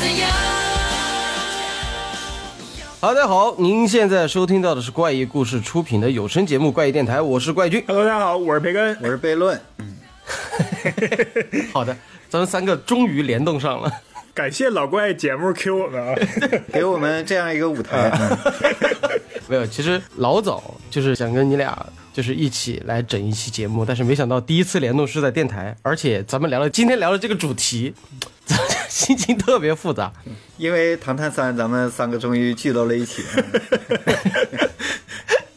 怎样？好，大家好，您现在收听到的是怪异故事出品的有声节目《怪异电台》，我是怪君。Hello，大家好，我是培根。我是悖论，好的，咱们三个终于联动上了。感谢老怪节目 Q 我们啊，给我们这样一个舞台。嗯 没有，其实老早就是想跟你俩就是一起来整一期节目，但是没想到第一次联动是在电台，而且咱们聊了今天聊的这个主题，心情特别复杂。因为《唐探三》，咱们三个终于聚到了一起。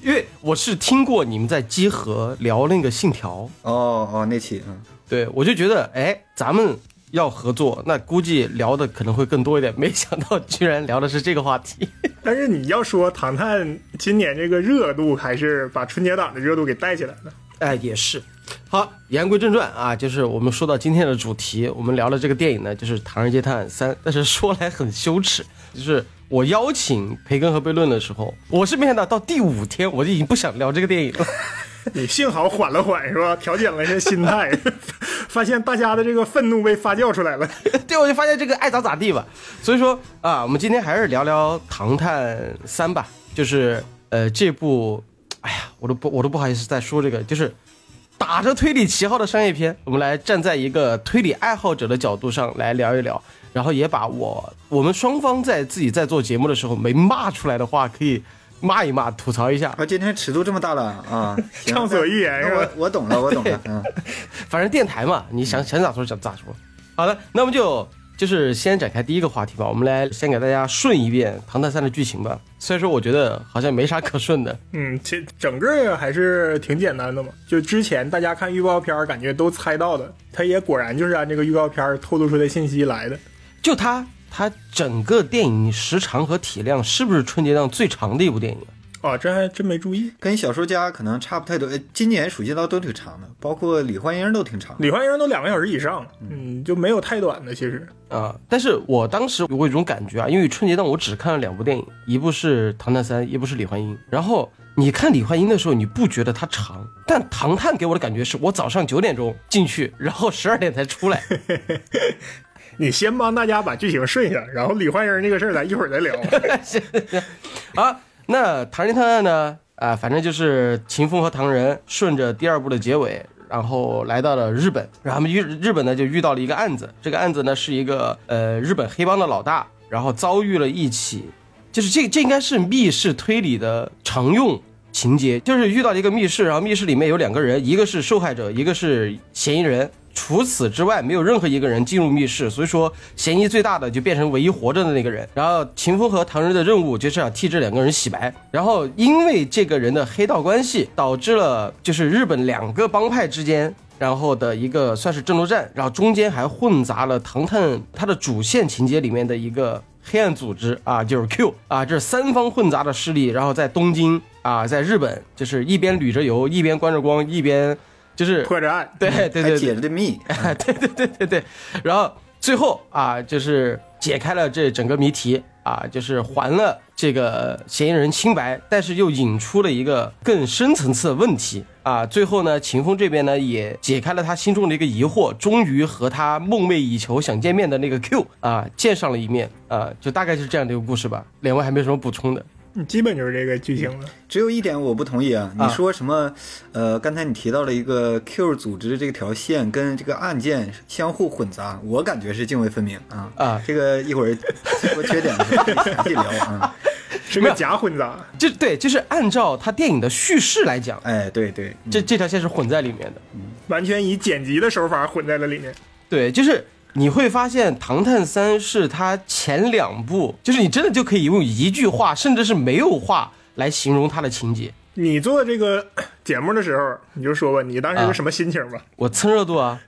因为我是听过你们在集合聊那个信条，哦哦，那期，嗯，对我就觉得，哎，咱们要合作，那估计聊的可能会更多一点。没想到居然聊的是这个话题。但是你要说《唐探》今年这个热度，还是把春节档的热度给带起来了。哎，也是。好，言归正传啊，就是我们说到今天的主题，我们聊了这个电影呢，就是《唐人街探案三》。但是说来很羞耻，就是我邀请培根和悖论的时候，我是没想到到第五天我就已经不想聊这个电影了。你幸好缓了缓是吧？调整了一下心态，发现大家的这个愤怒被发酵出来了。对，我就发现这个爱咋咋地吧。所以说啊，我们今天还是聊聊《唐探三》吧，就是呃这部，哎呀，我都不我都不好意思再说这个，就是打着推理旗号的商业片，我们来站在一个推理爱好者的角度上来聊一聊，然后也把我我们双方在自己在做节目的时候没骂出来的话，可以骂一骂，吐槽一下。啊，今天尺度这么大了啊！畅所欲言是吧我我懂了，我懂了，嗯，反正电台嘛，你想想咋说就咋说。好的，那我们就就是先展开第一个话题吧。我们来先给大家顺一遍《唐探三》的剧情吧。虽然说我觉得好像没啥可顺的，嗯，其整个还是挺简单的嘛。就之前大家看预告片儿，感觉都猜到的，他也果然就是按这个预告片儿透露出的信息来的。就他，他整个电影时长和体量是不是春节档最长的一部电影啊？哦，这还真没注意。跟小说家可能差不太多。呃今年暑期档都挺长的，包括李焕英都挺长。李焕英都两个小时以上，嗯，就没有太短的。其实，啊！但是我当时我有一种感觉啊，因为春节档我只看了两部电影，一部是《唐探三》，一部是《李焕英》。然后你看李焕英的时候，你不觉得它长，但《唐探》给我的感觉是我早上九点钟进去，然后十二点才出来。你先帮大家把剧情顺一下，然后李焕英那个事儿咱一会儿再聊。好，那《唐人探案》呢？啊，反正就是秦风和唐人顺着第二部的结尾，然后来到了日本，然后他们遇日本呢就遇到了一个案子，这个案子呢是一个呃日本黑帮的老大，然后遭遇了一起，就是这这应该是密室推理的常用情节，就是遇到了一个密室，然后密室里面有两个人，一个是受害者，一个是嫌疑人。除此之外，没有任何一个人进入密室，所以说嫌疑最大的就变成唯一活着的那个人。然后秦风和唐人的任务就是要替这两个人洗白。然后因为这个人的黑道关系，导致了就是日本两个帮派之间。然后的一个算是争夺战，然后中间还混杂了唐探它的主线情节里面的一个黑暗组织啊，就是 Q 啊，这三方混杂的势力，然后在东京啊，在日本就是一边旅着游，一边观着光，一边就是破着案，对对对对解了的密，哎，对对对对对，然后最后啊，就是解开了这整个谜题啊，就是还了这个嫌疑人清白，但是又引出了一个更深层次的问题啊。最后呢，秦风这边呢也解开了他心中的一个疑惑，终于和他梦寐以求想见面的那个 Q 啊见上了一面啊，就大概是这样的一个故事吧。两位还没有什么补充的？嗯基本就是这个剧情了。只有一点我不同意啊！啊你说什么？呃，刚才你提到了一个 Q 组织这条线跟这个案件相互混杂，我感觉是泾渭分明啊！啊这个一会儿说缺点的时候可以详细聊啊！是个假混杂，就对，就是按照他电影的叙事来讲，哎，对对，这这条线是混在里面的。完全以剪辑的手法混在了里面。对，就是你会发现《唐探三》是它前两部，就是你真的就可以用一句话，甚至是没有话来形容它的情节。你做这个 节目的时候，你就说吧，你当时是什么心情吧？我蹭热度啊，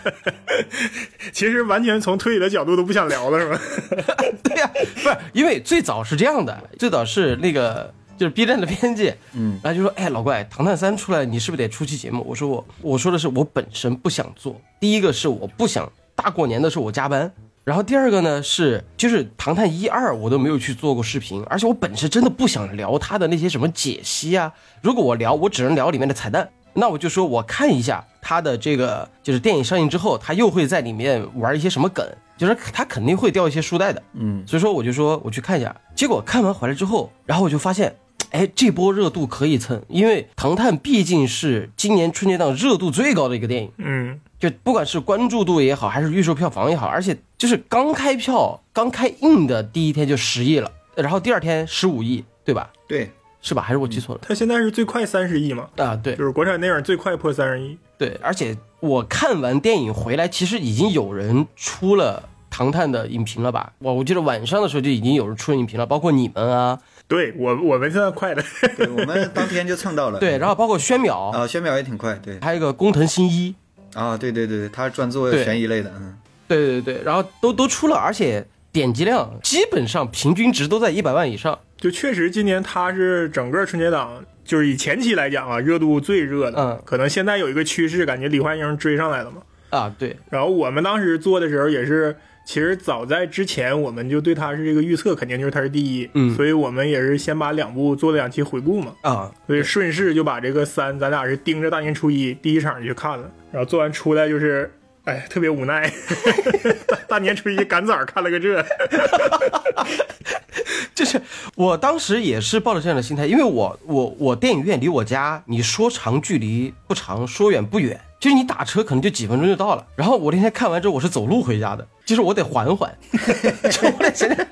其实完全从推理的角度都不想聊了，是吧？对呀、不是因为最早是这样的，最早是那个就是 B 站的编辑，嗯，然后就说，哎，老怪，《唐探三》出来，你是不是得出期节目？我说我我说的是我本身不想做，第一个是我不想大过年的时候我加班。然后第二个呢是，就是《唐探一二》我都没有去做过视频，而且我本身真的不想聊他的那些什么解析啊。如果我聊，我只能聊里面的彩蛋。那我就说我看一下他的这个就是电影上映之后，他又会在里面玩一些什么梗，就是他肯定会掉一些书袋的。嗯，所以说我就说我去看一下，结果看完回来之后，然后我就发现。哎，这波热度可以蹭，因为《唐探》毕竟是今年春节档热度最高的一个电影，嗯，就不管是关注度也好，还是预售票房也好，而且就是刚开票、刚开映的第一天就十亿了，然后第二天十五亿，对吧？对，是吧？还是我记错了？它现在是最快三十亿嘛，啊，对就是国产电影最快破三十亿。对，而且我看完电影回来，其实已经有人出了《唐探》的影评了吧？我我记得晚上的时候就已经有人出了影评了，包括你们啊，对我我们现在快的，对我们当天就蹭到了。对，然后包括宣淼，啊，宣淼也挺快，对还有一个工藤新一，啊，对对对，他专做悬疑类的，嗯，对对对，然后都都出了，而且点击量基本上平均值都在一百万以上。就确实今年他是整个春节档，就是以前期来讲啊，热度最热的。嗯可能现在有一个趋势，感觉李焕英追上来了嘛。啊，对，然后我们当时做的时候也是，其实早在之前我们就对他是这个预测，肯定就是他是第一。嗯所以我们也是先把两部做了两期回顾嘛。啊，所以顺势就把这个三，咱俩是盯着大年初一第一场就去看了，然后做完出来就是，哎，特别无奈，大 大年初一赶早看了个这，就是我当时也是抱着这样的心态，因为我我我电影院离我家，你说长距离不长，说远不远，就是你打车可能就几分钟就到了。然后我那天看完之后，我是走路回家的，就是我得缓缓，就我得想想，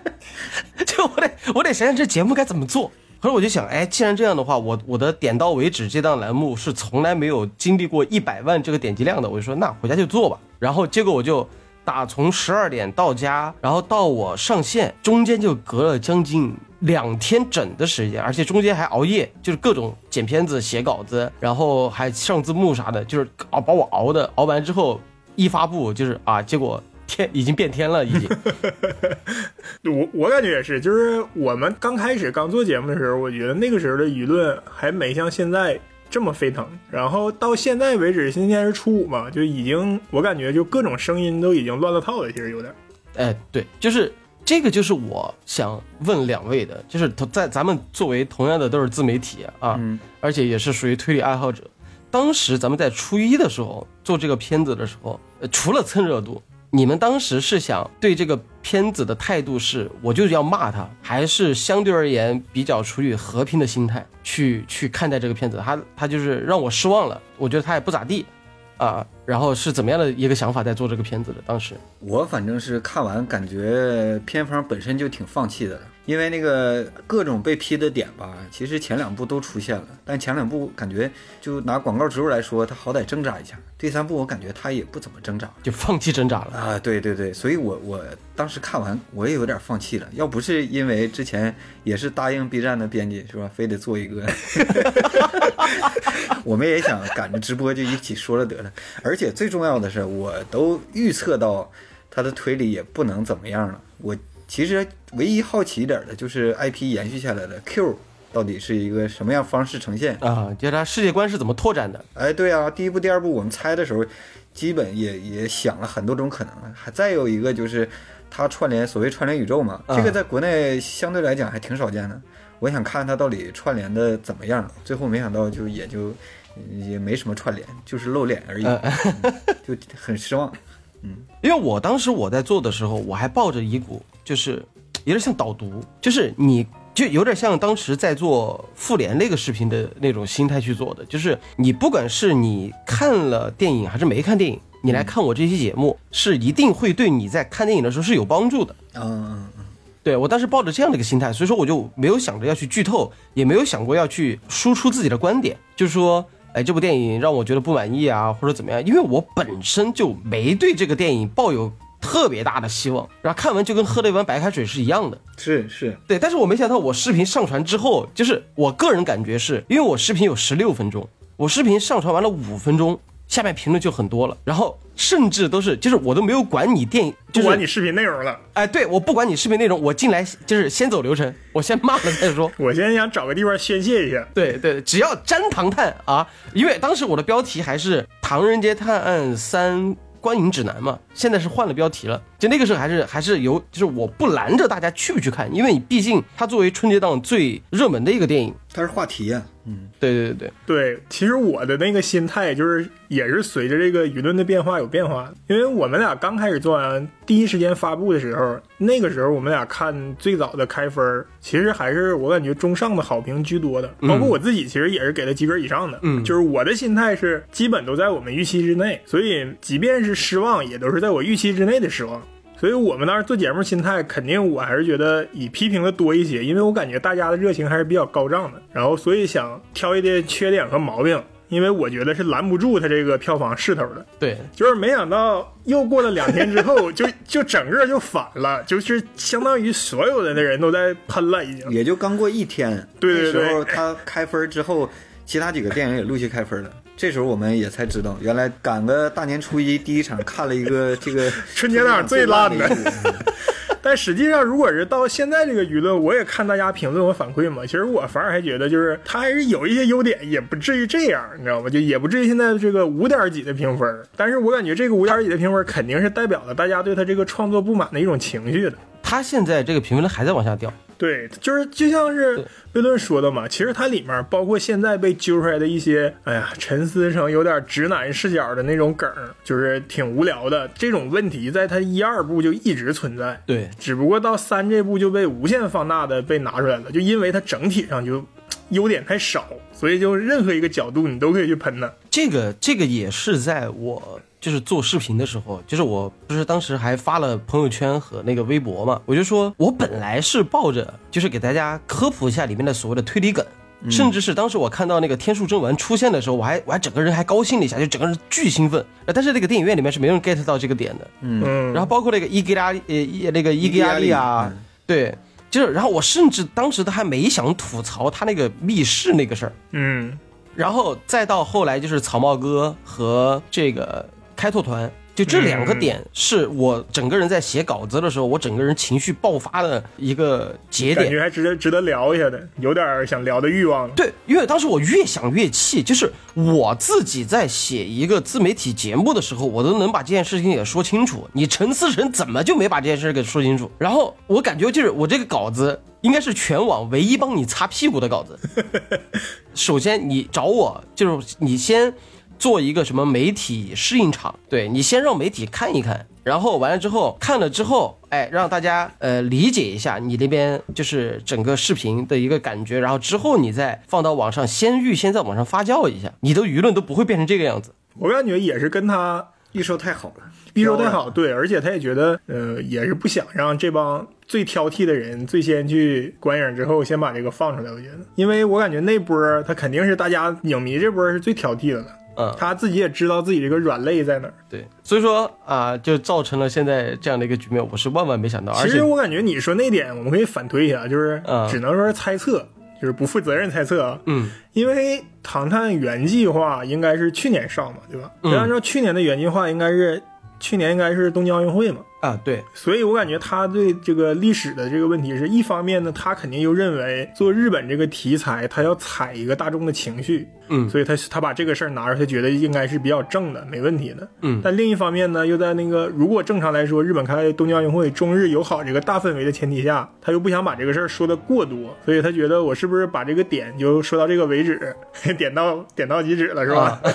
就我得我得想想这节目该怎么做。后来我就想，哎，既然这样的话，我我的点到为止这档栏目是从来没有经历过一百万这个点击量的，我就说那回家就做吧。然后结果我就打从十二点到家，然后到我上线，中间就隔了将近两天整的时间，而且中间还熬夜，就是各种剪片子、写稿子，然后还上字幕啥的，就是熬把我熬的，熬完之后一发布就是啊，结果天已经变天了，已经。我我感觉也是，就是我们刚开始刚做节目的时候，我觉得那个时候的舆论还没像现在这么沸腾。然后到现在为止，今天是初五嘛，就已经我感觉就各种声音都已经乱了套了，其实有点。哎，对，就是这个，就是我想问两位的，就是同在咱们作为同样的都是自媒体啊，嗯而且也是属于推理爱好者。当时咱们在初一的时候做这个片子的时候，呃，除了蹭热度，你们当时是想对这个片子的态度是，我就是要骂他，还是相对而言比较处于和平的心态去去看待这个片子？他他就是让我失望了，我觉得他也不咋地，啊，然后是怎么样的一个想法在做这个片子的？当时，我反正是看完感觉片方本身就挺放弃的，因为那个各种被批的点吧，其实前两部都出现了，但前两部感觉就拿广告植入来说，他好歹挣扎一下，第三部我感觉他也不怎么挣扎就放弃挣扎了。啊，对对对，所以我我当时看完我也有点放弃了，要不是因为之前也是答应 B 站的编辑是吧，非得做一个 我们也想赶着直播就一起说了得了，而且最重要的是，我都预测到他的推理也不能怎么样了。我其实唯一好奇一点的就是 IP 延续下来的 Q 到底是一个什么样方式呈现？啊，就是它世界观是怎么拓展的？哎，对啊，第一部、第二部我们猜的时候，基本也也想了很多种可能。还再有一个就是它串联所谓串联宇宙嘛，啊这个在国内相对来讲还挺少见的。我想看它到底串联的怎么样，最后没想到就也就也没什么串联，就是露脸而已，就很失望。因为我当时我在做的时候，我还抱着一股就是 有点像导读，就是你就有点像当时在做复联那个视频的那种心态去做的，就是你不管是你看了电影还是没看电影，你来看我这期节目，是一定会对你在看电影的时候是有帮助的。嗯嗯嗯，对我当时抱着这样的一个心态，所以说我就没有想着要去剧透，也没有想过要去输出自己的观点，就是说，哎，这部电影让我觉得不满意啊，或者怎么样，因为我本身就没对这个电影抱有特别大的希望，然后看完就跟喝了一碗白开水是一样的。是是，对，但是我没想到我视频上传之后，就是我个人感觉是因为我视频有十六分钟，我视频上传完了五分钟，下面评论就很多了，然后甚至都是就是我都没有管你电影，就是不管你视频内容了，哎，对，我不管你视频内容，我进来就是先走流程，我先骂了再说。我现在想找个地方宣泄一下。对对，只要沾唐探啊，因为当时我的标题还是《唐人街探案三观影指南》嘛，现在是换了标题了。就那个时候还是还是有，就是我不拦着大家去不去看，因为你毕竟它作为春节档最热门的一个电影，它是话题呀、对对对对，对，其实我的那个心态就是也是随着这个舆论的变化有变化的，因为我们俩刚开始做完第一时间发布的时候，那个时候我们俩看最早的开分儿，其实还是我感觉中上的好评居多的，包括我自己其实也是给了及格以上的，嗯。就是我的心态是基本都在我们预期之内，所以即便是失望，也都是在我预期之内的失望。所以我们当时做节目心态，肯定我还是觉得以批评的多一些，因为我感觉大家的热情还是比较高涨的。然后所以想挑一些缺点和毛病，因为我觉得是拦不住他这个票房势头的。对，就是没想到又过了两天之后，就就整个就反了，就是相当于所有的人都在喷了，已经。也就刚过一天，对对对那时候他开分之后，其他几个电影也陆续开分了。这时候我们也才知道，原来赶个大年初一第一场看了一个这个 春节档最烂的 但实际上，如果是到现在这个舆论，我也看大家评论和反馈嘛，其实我反而还觉得，就是它还是有一些优点，也不至于这样，你知道吗？就也不至于现在这个五点几的评分。但是我感觉这个五点几的评分，肯定是代表了大家对他这个创作不满的一种情绪的。他现在这个评分还在往下掉。对，就是就像是对悖论说的嘛，其实它里面包括现在被揪出来的一些，哎呀，陈思成有点直男视角的那种梗儿，就是挺无聊的。这种问题在它一二部就一直存在，对，只不过到三这部就被无限放大的被拿出来了，就因为它整体上就优点太少，所以就任何一个角度你都可以去喷它。这个这个也是在我就是做视频的时候，就是我不是当时还发了朋友圈和那个微博嘛，我就说我本来是抱着就是给大家科普一下里面的所谓的推理梗。甚至是当时我看到那个天数正文出现的时候，我还我还整个人还高兴了一下，就整个人巨兴奋。呃但是那个电影院里面是没人 get 到这个点的。嗯，然后包括那个伊格拉呃伊那个伊格拉利啊嗯，对，就是然后我甚至当时都还没想吐槽他那个密室那个事儿，嗯然后再到后来就是草帽哥和这个开拓团，就这两个点是我整个人在写稿子的时候，我整个人情绪爆发的一个节点。感觉还值得值得聊一下的，有点想聊的欲望了。对，因为当时我越想越气，就是我自己在写一个自媒体节目的时候，我都能把这件事情给说清楚。你陈思诚怎么就没把这件事给说清楚？然后我感觉就是我这个稿子应该是全网唯一帮你擦屁股的稿子。首先你找我，就是你先做一个什么媒体试映场，对你先让媒体看一看，然后完了之后看了之后，哎，让大家呃理解一下你那边就是整个视频的一个感觉，然后之后你再放到网上，先预先在网上发酵一下，你的舆论都不会变成这个样子。我感觉也是跟他预售太好了，预售太好，对，而且他也觉得，呃，也是不想让这帮最挑剔的人最先去观影之后，先把这个放出来。我觉得，因为我感觉那波他肯定是大家影迷这波是最挑剔的了，嗯，他自己也知道自己这个软肋在哪儿。对，所以说啊、就造成了现在这样的一个局面，我是万万没想到。而且其实我感觉你说那点，我们可以反推一下，就是嗯只能说是猜测，就是不负责任猜测啊。嗯，因为《唐探》原计划应该是去年上嘛，对吧？嗯按照去年的原计划，应该是去年应该是东京奥运会嘛。啊，对，所以我感觉他对这个历史的这个问题是一方面呢，他肯定又认为做日本这个题材，他要踩一个大众的情绪，嗯所以他他把这个事儿拿出来，他觉得应该是比较正的，没问题的。嗯但另一方面呢，又在那个如果正常来说，日本开东京奥运会，中日友好这个大氛围的前提下，他又不想把这个事儿说的过多，所以他觉得我是不是把这个点就说到这个为止，点到点到即止了，是吧？啊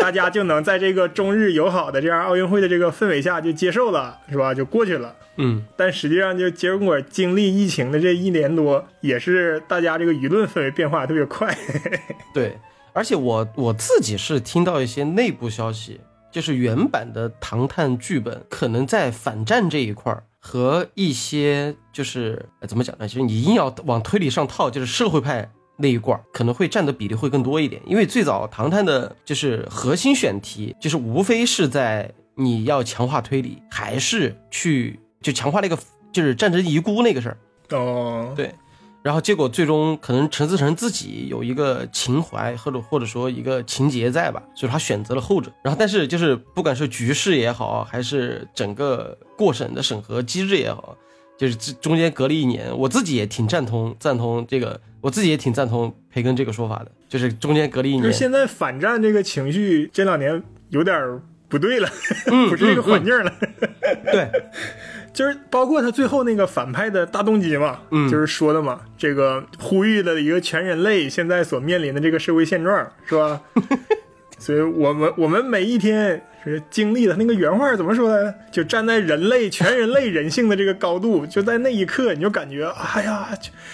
大家就能在这个中日友好的这样奥运会的这个氛围下就接受了，是吧？就过去了。嗯，但实际上，就结果经历疫情的这一年多，也是大家这个舆论氛围变化特别快。对，而且我我自己是听到一些内部消息，就是原版的《唐探》剧本可能在反战这一块儿和一些就是呃怎么讲呢？就是你硬要往推理上套，就是社会派。那一块儿可能会占的比例会更多一点，因为最早《唐探》的就是核心选题，就是无非是在你要强化推理，还是去就强化那个就是战争遗孤那个事儿。哦，对，然后结果最终可能陈思诚自己有一个情怀，或者或者说一个情节在吧，所以他选择了后者。然后但是就是不管是局势也好，还是整个过审的审核机制也好，就是这中间隔了一年，我自己也挺赞同赞同这个，我自己也挺赞同培根这个说法的，就是中间隔了一年。就是现在反战这个情绪这两年有点不对了，嗯 不是这个环境了。对，就是包括他最后那个反派的大动机嘛，嗯就是说的嘛，这个呼吁了一个全人类现在所面临的这个社会现状，是吧？所以我们我们每一天是经历的那个原话怎么说来着？就站在人类全人类人性的这个高度，就在那一刻你就感觉，哎呀，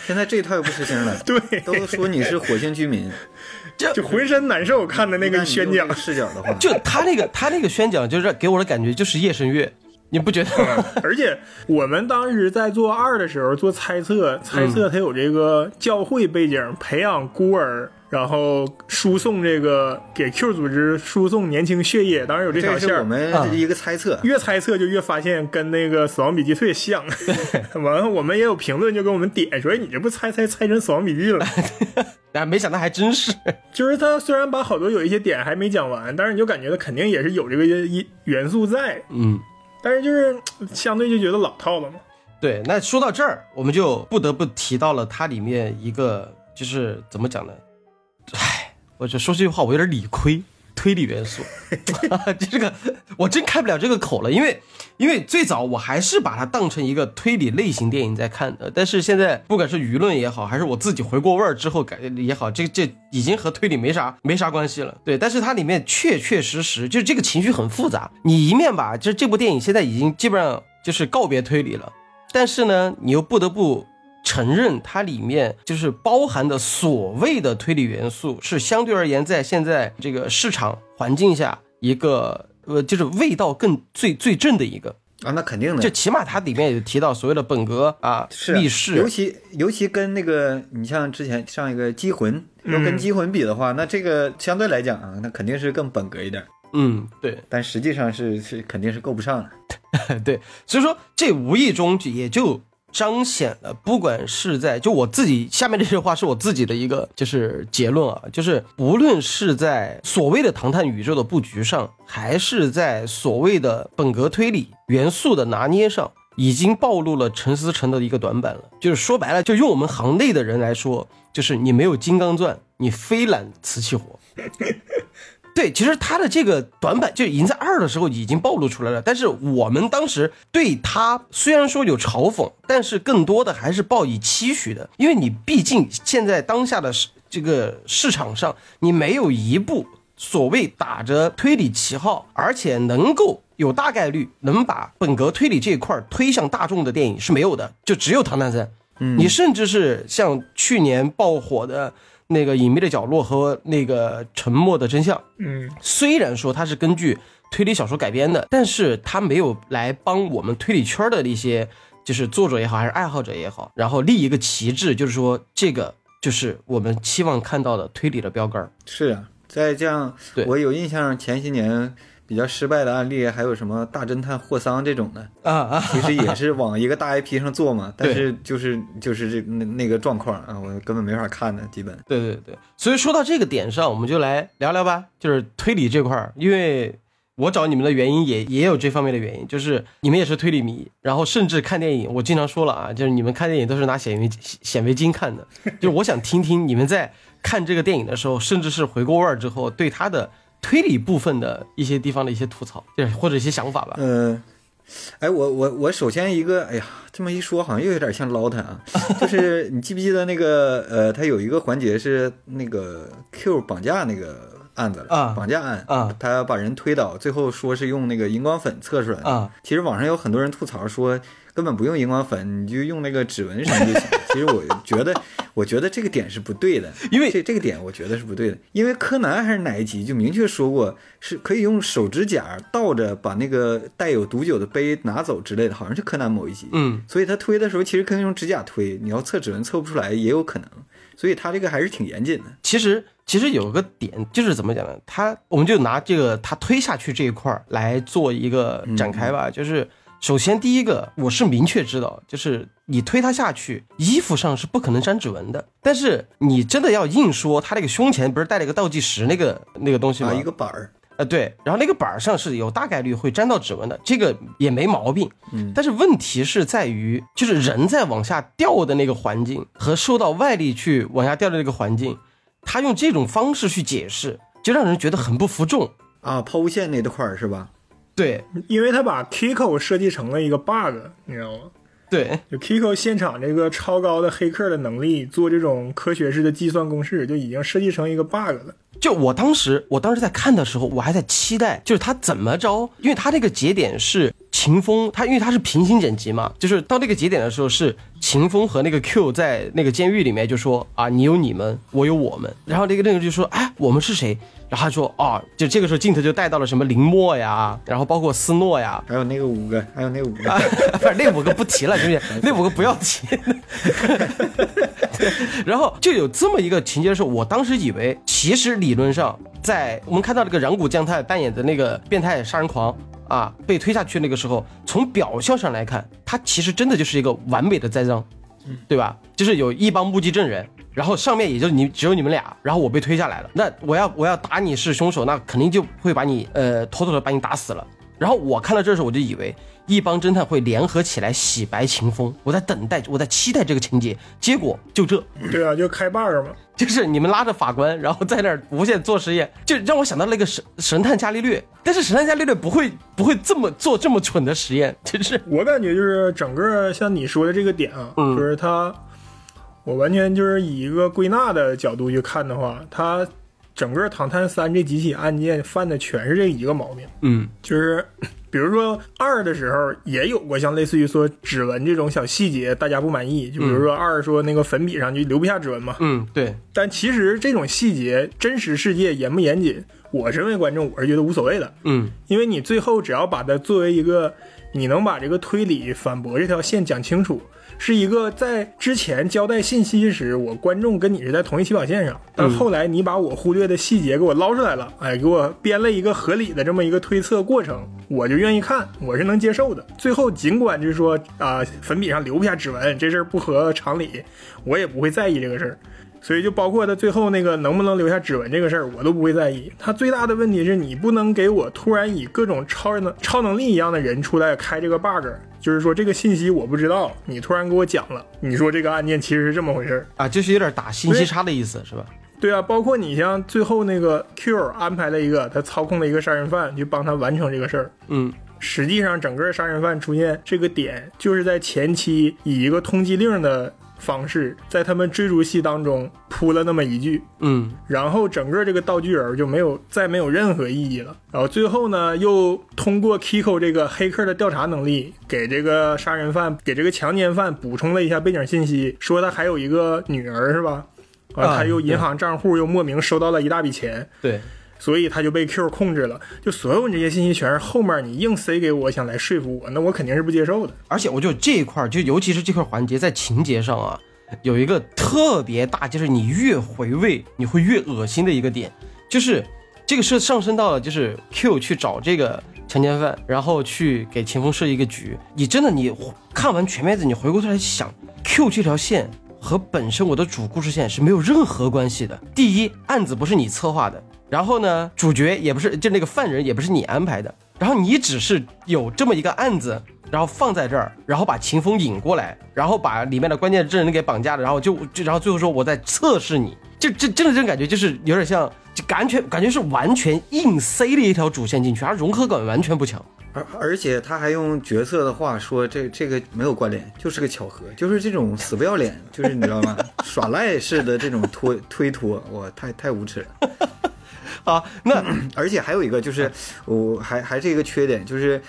现在这一套又不实行了，对，都说你是火星居民，就浑身难受。看的那个宣讲视角的话，就他那个他那个宣讲，就是给我的感觉就是夜神月，你不觉得吗？而且我们当时在做二的时候做猜测，猜测他有这个教会背景，培养孤儿，然后输送这个给 Q 组织输送年轻血液，当然有这这个是我条线儿。们一个猜测。越猜测就越发现跟那个《死亡笔记》特别像，完了我们也有评论就给我们点说，哎，你这不猜猜猜成《死亡笔记》了？然后没想到还真是，就是他虽然把好多有一些点还没讲完，但是你就感觉他肯定也是有这个一元素在，嗯，但是就是 相对就觉得老套了嘛。对。那说到这儿，我们就不得不提到了它里面一个，就是怎么讲呢？唉，我就说这句话，我有点理亏。推理元素，这个我真开不了这个口了，因为因为最早我还是把它当成一个推理类型电影在看的，但是现在不管是舆论也好，还是我自己回过味儿之后改也好，这这已经和推理没啥没啥关系了。对，但是它里面确确实实就是这个情绪很复杂，你一面吧，就是这部电影现在已经基本上就是告别推理了，但是呢，你又不得不。承认它里面就是包含的所谓的推理元素，是相对而言在现在这个市场环境下一个呃，就是味道更最最正的一个。啊，那肯定的，就起码它里面有提到所谓的本格啊、是啊历史尤，其尤其跟那个你像之前上一个《机魂》，要跟《机魂》比的话，那这个相对来讲啊，那肯定是更本格一点，嗯，对但实际上是是肯定是够不上的。对，所以说这无意中也就彰显了，不管是在就我自己下面这些话是我自己的一个就是结论啊，就是无论是在所谓的唐探宇宙的布局上，还是在所谓的本格推理元素的拿捏上，已经暴露了陈思诚的一个短板了。就是说白了，就用我们行内的人来说，就是你没有金刚钻，你非揽瓷器活。对，其实他的这个短板就已经在二的时候已经暴露出来了，但是我们当时对他虽然说有嘲讽，但是更多的还是抱以期许的，因为你毕竟现在当下的这个市场上，你没有一部所谓打着推理旗号，而且能够有大概率能把本格推理这一块推向大众的电影是没有的，就只有《唐探三》。嗯，你甚至是像去年爆火的那个《隐秘的角落》和那个《沉默的真相》，嗯，虽然说它是根据推理小说改编的，但是它没有来帮我们推理圈的一些就是作者也好，还是爱好者也好，然后立一个旗帜，就是说这个就是我们期望看到的推理的标杆儿。是啊，在这样，我有印象前些年比较失败的案例，还有什么大侦探霍桑这种的，啊啊，其实也是往一个大 IP 上做嘛，但是就是就是这那那个状况啊，我根本没法看的，基本。对对对，所以说到这个点上，我们就来聊聊吧，就是推理这块儿，因为我找你们的原因也也有这方面的原因，就是你们也是推理迷，然后甚至看电影，我经常说了啊，就是你们看电影都是拿显微显微镜看的，就是我想听听你们在看这个电影的时候，甚至是回过味儿之后，对它的推理部分的一些地方的一些吐槽，就是或者一些想法吧。嗯，哎，我我我首先一个，哎呀，这么一说好像又有点像唠叨啊，就是你记不记得那个呃，他有一个环节是那个 Q 绑架那个案子了啊绑架案啊，他把人推倒，最后说是用那个荧光粉测出来的啊。其实网上有很多人吐槽说。根本不用荧光粉，你就用那个指纹什么就行。其实我觉得，我觉得这个点是不对的，因为这这个点我觉得是不对的，因为柯南还是哪一集就明确说过，是可以用手指甲倒着把那个带有毒酒的杯拿走之类的，好像是柯南某一集。嗯，所以他推的时候其实可以用指甲推，你要测指纹测不出来也有可能，所以他这个还是挺严谨的。其实其实有个点就是怎么讲呢？他我们就拿这个他推下去这一块儿来做一个展开吧。就是首先第一个，我是明确知道，就是你推他下去，衣服上是不可能沾指纹的。但是你真的要硬说，他那个胸前不是带了一个倒计时那个那个东西吗？啊，一个板儿，呃，对，然后那个板儿上是有大概率会沾到指纹的，这个也没毛病。嗯但是问题是在于，就是人在往下掉的那个环境和受到外力去往下掉的那个环境，他用这种方式去解释，就让人觉得很不服众。啊，抛物线那块儿是吧？对因为他把 Kiko 设计成了一个 bug，你知道吗？对，就 Kiko 现场这个超高的黑客的能力，做这种科学式的计算公式，就已经设计成一个 bug 了。就我当时，我当时在看的时候，我还在期待，就是他怎么着，因为他这个节点是秦风，他因为他是平行剪辑嘛，就是到那个节点的时候是秦风和那个 Q 在那个监狱里面就说啊，你有你们，我有我们，然后那个那个就说，哎，我们是谁？然后他说，哦，就这个时候镜头就带到了什么林默呀，然后包括斯诺呀，还有那个五个，还有那五个，啊，反正那五个不提了，行不行？那五个不要提。然后就有这么一个情节的时候，我当时以为，其实理论上，在我们看到这个染谷将太扮演的那个变态杀人狂啊，被推下去那个时候，从表象上来看，他其实真的就是一个完美的栽赃，对吧？就是有一帮目击证人。然后上面也就你只有你们俩，然后我被推下来了。那我要我要打你是凶手，那肯定就会把你呃妥妥的把你打死了。然后我看到这时候我就以为一帮侦探会联合起来洗白秦风，我在等待，我在期待这个情节。结果就这，对啊，就开 bug 嘛。就是你们拉着法官，然后在那儿无限做实验，就让我想到那个神神探伽利略。但是神探伽利略不会不会这么做这么蠢的实验，就是我感觉就是整个像你说的这个点啊，嗯就是他，我完全就是以一个归纳的角度去看的话，他整个《唐探三》这几起案件犯的全是这一个毛病，嗯。就是比如说二的时候也有过像类似于说指纹这种小细节大家不满意，就比如说二说那个粉笔上就留不下指纹嘛，嗯对。但其实这种细节真实世界严不严谨，我身为观众我是觉得无所谓的，嗯。因为你最后只要把它作为一个，你能把这个推理反驳这条线讲清楚，是一个在之前交代信息时，我观众跟你是在同一起跑线上，但后来你把我忽略的细节给我捞出来了，哎，给我编了一个合理的这么一个推测过程，我就愿意看，我是能接受的。最后尽管就是说啊、粉笔上留不下指纹这事儿不合常理，我也不会在意这个事儿。所以就包括他最后那个能不能留下指纹这个事儿，我都不会在意。他最大的问题是你不能给我突然以各种超能超能力一样的人出来开这个 bug，就是说这个信息我不知道，你突然给我讲了，你说这个案件其实是这么回事儿。啊，就是有点打信息差的意思是吧？对啊，包括你像最后那个 Q 安排了一个他操控了一个杀人犯去帮他完成这个事儿，嗯实际上整个杀人犯出现这个点，就是在前期以一个通缉令的方式，在他们追逐戏当中铺了那么一句，嗯然后整个这个道具人就没有再没有任何意义了。然后最后呢，又通过 Kiko 这个黑客的调查能力，给这个杀人犯、给这个强奸犯补充了一下背景信息，说他还有一个女儿是吧？完啊他又银行账户又莫名收到了一大笔钱，对，所以他就被 Q 控制了。就所有这些信息全是后面你硬塞给我，想来说服我，那我肯定是不接受的。而且我就这一块儿，就尤其是这块环节，在情节上啊，有一个特别大，就是你越回味，你会越恶心的一个点，就是这个是上升到了，就是 Q 去找这个强奸犯，然后去给秦风设一个局。你真的你看完全片子，你回过头来想，Q 这条线和本身我的主故事线是没有任何关系的。第一，案子不是你策划的，然后呢，主角也不是，就那个犯人也不是你安排的，然后你只是有这么一个案子，然后放在这儿，然后把秦风引过来，然后把里面的关键证人给绑架了，然后就就然后最后说我在测试你，就这真的这种感觉就是有点像，就感觉感觉是完全硬塞了一条主线进去，而融合感完全不强。而而且他还用角色的话说，这这个没有关联，就是个巧合，就是这种死不要脸，就是你知道吗？耍赖式的这种推推脱，哇，太太无耻了。啊，那 而且还有一个就是，我还还是一个缺点，就是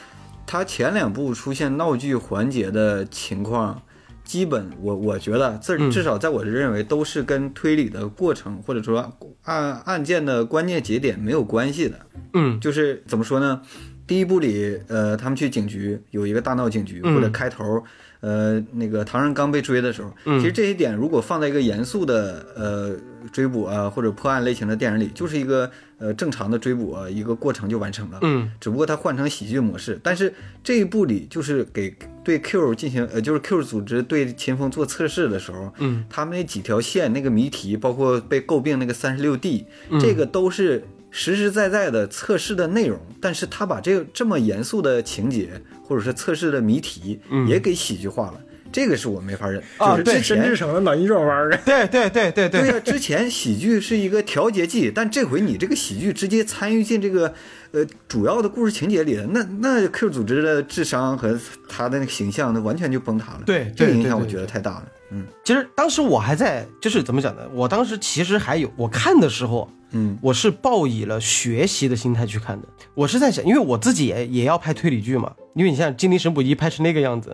他前两部出现闹剧环节的情况，基本我我觉得至至少在我这认为都是跟推理的过程或者说案案件的关键节点没有关系的。嗯就是怎么说呢？第一部里，呃，他们去警局有一个大闹警局，嗯或者开头，呃，那个唐人刚被追的时候，嗯其实这些点如果放在一个严肃的呃追捕啊或者破案类型的电影里，就是一个呃正常的追捕啊一个过程就完成了。嗯只不过它换成喜剧模式，但是这一部里就是给对 Q 进行呃，就是 Q 组织对秦风做测试的时候，嗯，他们那几条线那个谜题，包括被诟病那个三十六 D，、这嗯个都是实实在在的测试的内容，但是他把这个这么严肃的情节或者是测试的谜题嗯也给喜剧化了。这个是我没法忍。啊对就是之前申志成的脑筋转弯啊，对对对对对呀、之前喜剧是一个调节剂，但这回你这个喜剧直接参与进这个呃主要的故事情节里了，那那 Q 组织的智商和他的那个形象，那完全就崩塌了。对这个对对对影响我觉得太大了。嗯其实当时我还在，就是怎么讲呢？我当时其实还有，我看的时候，嗯我是抱以了学习的心态去看的。我是在想，因为我自己也也要拍推理剧嘛，因为你像《精灵神捕一》拍成那个样子，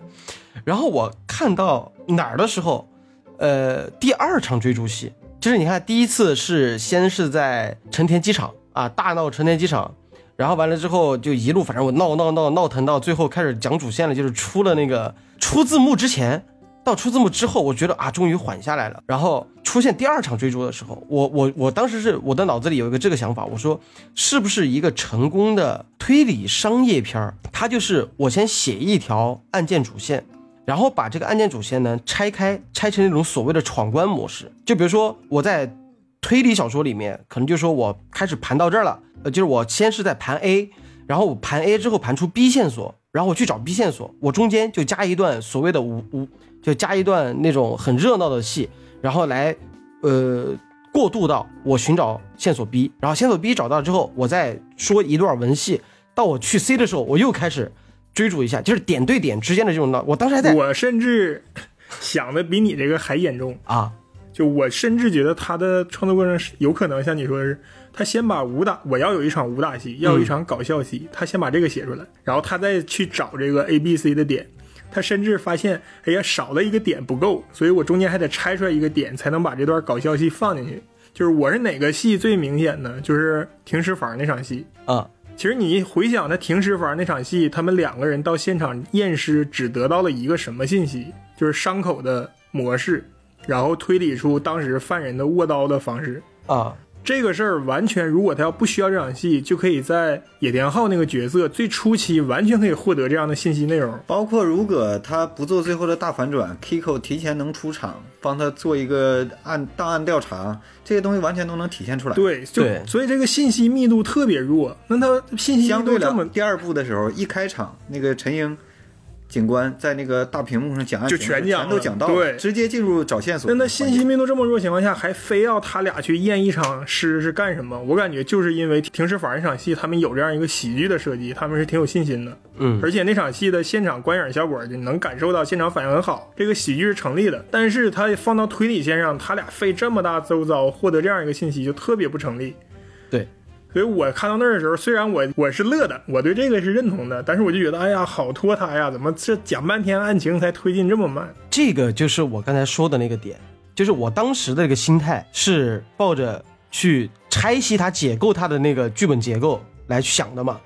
然后我看到哪儿的时候，呃，第二场追逐戏，就是你看第一次是先是在成田机场啊大闹成田机场，然后完了之后就一路反正我闹闹闹闹腾到最后开始讲主线了，就是出了那个出字幕之前。到出字幕之后，我觉得啊，终于缓下来了。然后出现第二场追逐的时候，我我我当时是我的脑子里有一个这个想法，我说是不是一个成功的推理商业片儿？它就是我先写一条案件主线，然后把这个案件主线呢拆开，拆成那种所谓的闯关模式。就比如说我在推理小说里面，可能就说我开始盘到这儿了，呃，就是我先是在盘 A，然后我盘 A 之后盘出 B 线索，然后我去找 B 线索，我中间就加一段所谓的无无，就加一段那种很热闹的戏，然后来呃过渡到我寻找线索 B，然后线索 B 找到之后，我再说一段文戏，到我去 C 的时候，我又开始追逐一下，就是点对点之间的这种闹，我当时还在我甚至想的比你这个还严重。啊就我甚至觉得他的创作过程是有可能像你说的是，他先把武打我要有一场武打戏，要有一场搞笑戏，他先把这个写出来，然后他再去找这个 A、B、C 的点。他甚至发现，哎呀，少了一个点不够，所以我中间还得拆出来一个点，才能把这段搞笑戏放进去。就是我是哪个戏最明显呢？就是停尸房那场戏。啊其实你回想他停尸房那场戏，他们两个人到现场验尸，只得到了一个什么信息？就是伤口的模式，然后推理出当时犯人的握刀的方式。啊这个事儿完全，如果他要不需要这场戏，就可以在野田昊那个角色最初期完全可以获得这样的信息内容。包括如果他不做最后的大反转，Kiko 提前能出场，帮他做一个案档案调查，这些东西完全都能体现出来。，对，就对所以这个信息密度特别弱。那他信息相对密度这么来第二部的时候，一开场那个陈英警官在那个大屏幕上讲案就情的时候全讲全都讲到了，对直接进入找线索那。那信息密度这么弱的情况下，还非要他俩去验一场尸是干什么？我感觉就是因为停尸房那场戏，他们有这样一个喜剧的设计，他们是挺有信心的。嗯而且那场戏的现场观影效果，你能感受到现场反应很好，这个喜剧是成立的。但是他放到推理线上，他俩费这么大周遭获得这样一个信息，就特别不成立。对。所以我看到那儿的时候，虽然我我是乐的，我对这个是认同的，但是我就觉得，哎呀，好拖沓呀，怎么这讲半天案情才推进这么慢？这个就是我刚才说的那个点，就是我当时的这个心态是抱着去拆析它、解构它的那个剧本结构来想的嘛。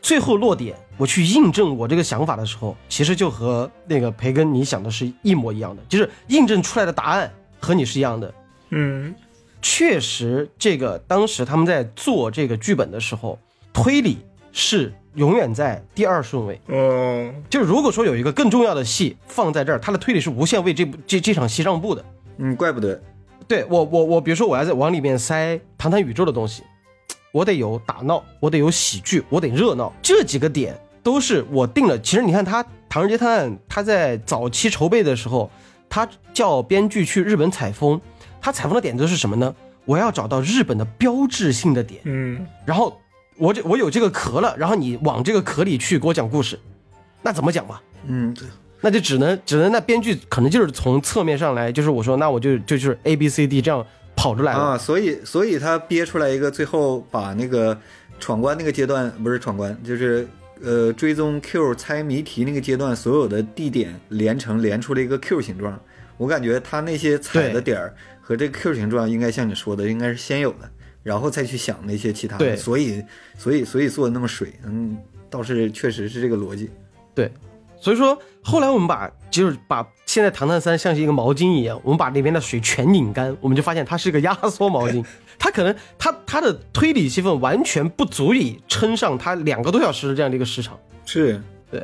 最后落点，我去印证我这个想法的时候，其实就和那个培根你想的是一模一样的，就是印证出来的答案和你是一样的。嗯，确实，这个当时他们在做这个剧本的时候，推理是永远在第二顺位。嗯，就是如果说有一个更重要的戏放在这儿，他的推理是无限为这部这这场戏让步的。嗯，怪不得。对我我我，比如说我要在往里面塞谈谈宇宙的东西，我得有打闹，我得有喜剧，我得热闹，这几个点都是我定了。其实你看他《唐人街探案》，他在早期筹备的时候，他叫编剧去日本采风，他采风的点子是什么呢？我要找到日本的标志性的点，嗯，然后我这我有这个壳了，然后你往这个壳里去给我讲故事，那怎么讲吧？嗯，对那就只能只能那编剧可能就是从侧面上来，就是我说那我就就就是 A B C D 这样跑出来了。啊，所以所以他憋出来一个，最后把那个闯关那个阶段不是闯关，就是呃追踪 Q 猜谜题那个阶段，所有的地点连成连出了一个 Q 形状。我感觉他那些踩的点儿和这个 Q 形状，应该像你说的，应该是先有的，然后再去想那些其他的。对所以所以所以做的那么水，嗯，倒是确实是这个逻辑。对，所以说后来我们把就是把现在唐探三像是一个毛巾一样，我们把里面的水全拧干，我们就发现它是一个压缩毛巾，它可能它它的推理戏份完全不足以撑上它两个多小时的这样的一个时长。是，对，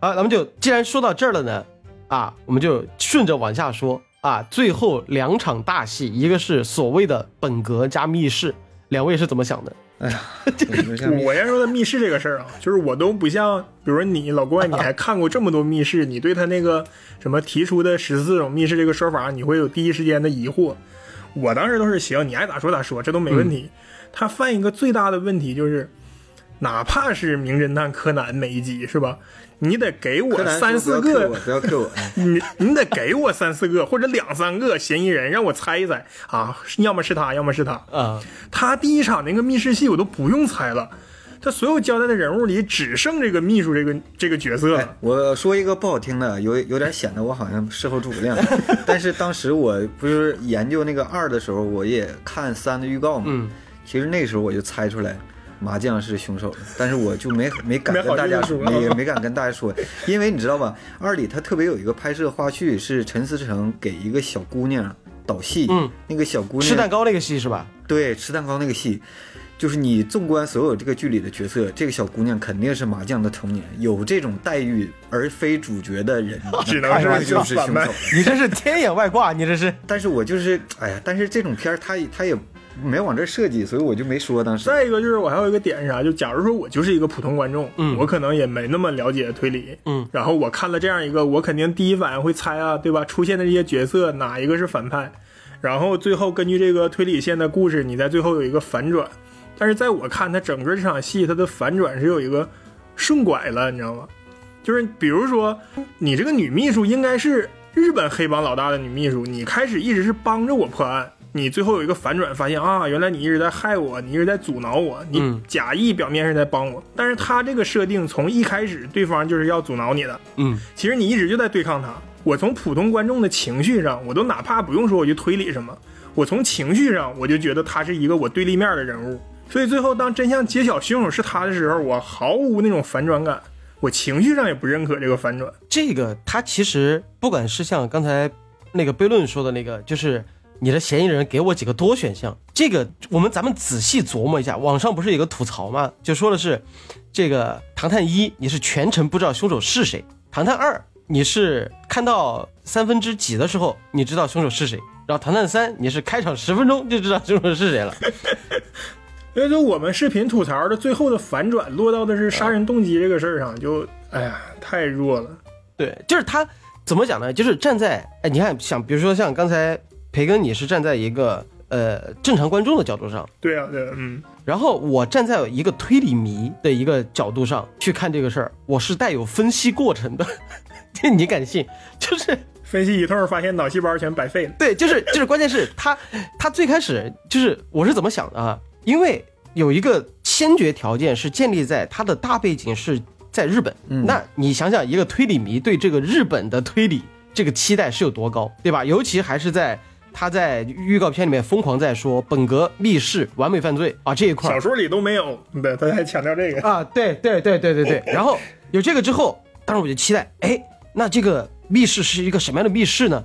啊，咱们就既然说到这儿了呢，啊，我们就顺着往下说啊。最后两场大戏，一个是所谓的本格加密室，两位是怎么想的？哎呀，我先说的密室这个事儿啊，就是我都不像，比如说你老怪，你还看过这么多密室，你对他那个什么提出的十四种密室这个说法，你会有第一时间的疑惑。我当时都是行，你爱咋说咋说，这都没问题。他犯一个最大的问题就是，哪怕是名侦探柯南每一集是吧，你得给我三四个不要 Q 我，你你得给我三四个或者两三个嫌疑人，让我猜一猜。啊，要么是他，要么是他。啊，他第一场那个密室戏我都不用猜了，他所有交代的人物里只剩这个秘书这个这个角色。哎了。，我说一个不好听的，有有点显得我好像事后诸葛亮，但是当时我不是研究那个二的时候，我也看三的预告嘛，嗯，其实那时候我就猜出来麻将是凶手，但是我就没没敢跟大家说没没敢跟大家说，因为你知道吧，二里他特别有一个拍摄花絮是陈思诚给一个小姑娘导戏，嗯，那个小姑娘吃蛋糕那个戏是吧？对，吃蛋糕那个戏，就是你纵观所有这个剧里的角色，这个小姑娘肯定是麻将的童年，有这种待遇而非主角的人，只能是就是凶手。你这是天眼外挂，你这是。但是我就是，哎呀，但是这种片儿他他也没往这设计，所以我就没说当时。再一个就是我还有一个点是啥，就假如说我就是一个普通观众，嗯我可能也没那么了解推理，嗯，然后我看了这样一个，我肯定第一反应会猜啊，对吧？出现的这些角色哪一个是反派，然后最后根据这个推理线的故事，你在最后有一个反转。但是在我看，它整个这场戏它的反转是有一个顺拐了，你知道吗？就是比如说，你这个女秘书应该是日本黑帮老大的女秘书，你开始一直是帮着我破案，你最后有一个反转，发现啊，原来你一直在害我，你一直在阻挠我，你嗯假意表面是在帮我，但是他这个设定从一开始对方就是要阻挠你的，嗯其实你一直就在对抗他。我从普通观众的情绪上，我都哪怕不用说我去推理什么，我从情绪上我就觉得他是一个我对立面的人物。所以最后当真相揭晓凶手是他的时候，我毫无那种反转感，我情绪上也不认可这个反转。这个他其实不管是像刚才那个悖论说的那个，就是你的嫌疑人给我几个多选项，这个我们咱们仔细琢磨一下。网上不是有个吐槽吗？就说的是这个唐探一你是全程不知道凶手是谁，唐探二你是看到三分之几的时候你知道凶手是谁，然后唐探三你是开场十分钟就知道凶手是谁了。所以说我们视频吐槽的最后的反转落到的是杀人动机这个事儿上，就哎呀太弱了。对，就是他怎么讲呢？就是站在哎，你看想比如说像刚才培根，你是站在一个呃正常观众的角度上。对啊，对啊，嗯，然后我站在一个推理迷的一个角度上去看这个事儿，我是带有分析过程的。这你敢信？就是分析一通发现脑细胞全白费了。对，就是就是，关键是他他最开始就是我是怎么想的啊？因为有一个先决条件是建立在他的大背景是在日本。嗯那你想想，一个推理迷对这个日本的推理这个期待是有多高，对吧？尤其还是在他在预告片里面疯狂在说本格密室完美犯罪啊这一块小说里都没有，对，他还强调这个。啊，对对对对对对。然后有这个之后，当时我就期待，哎，那这个密室是一个什么样的密室呢？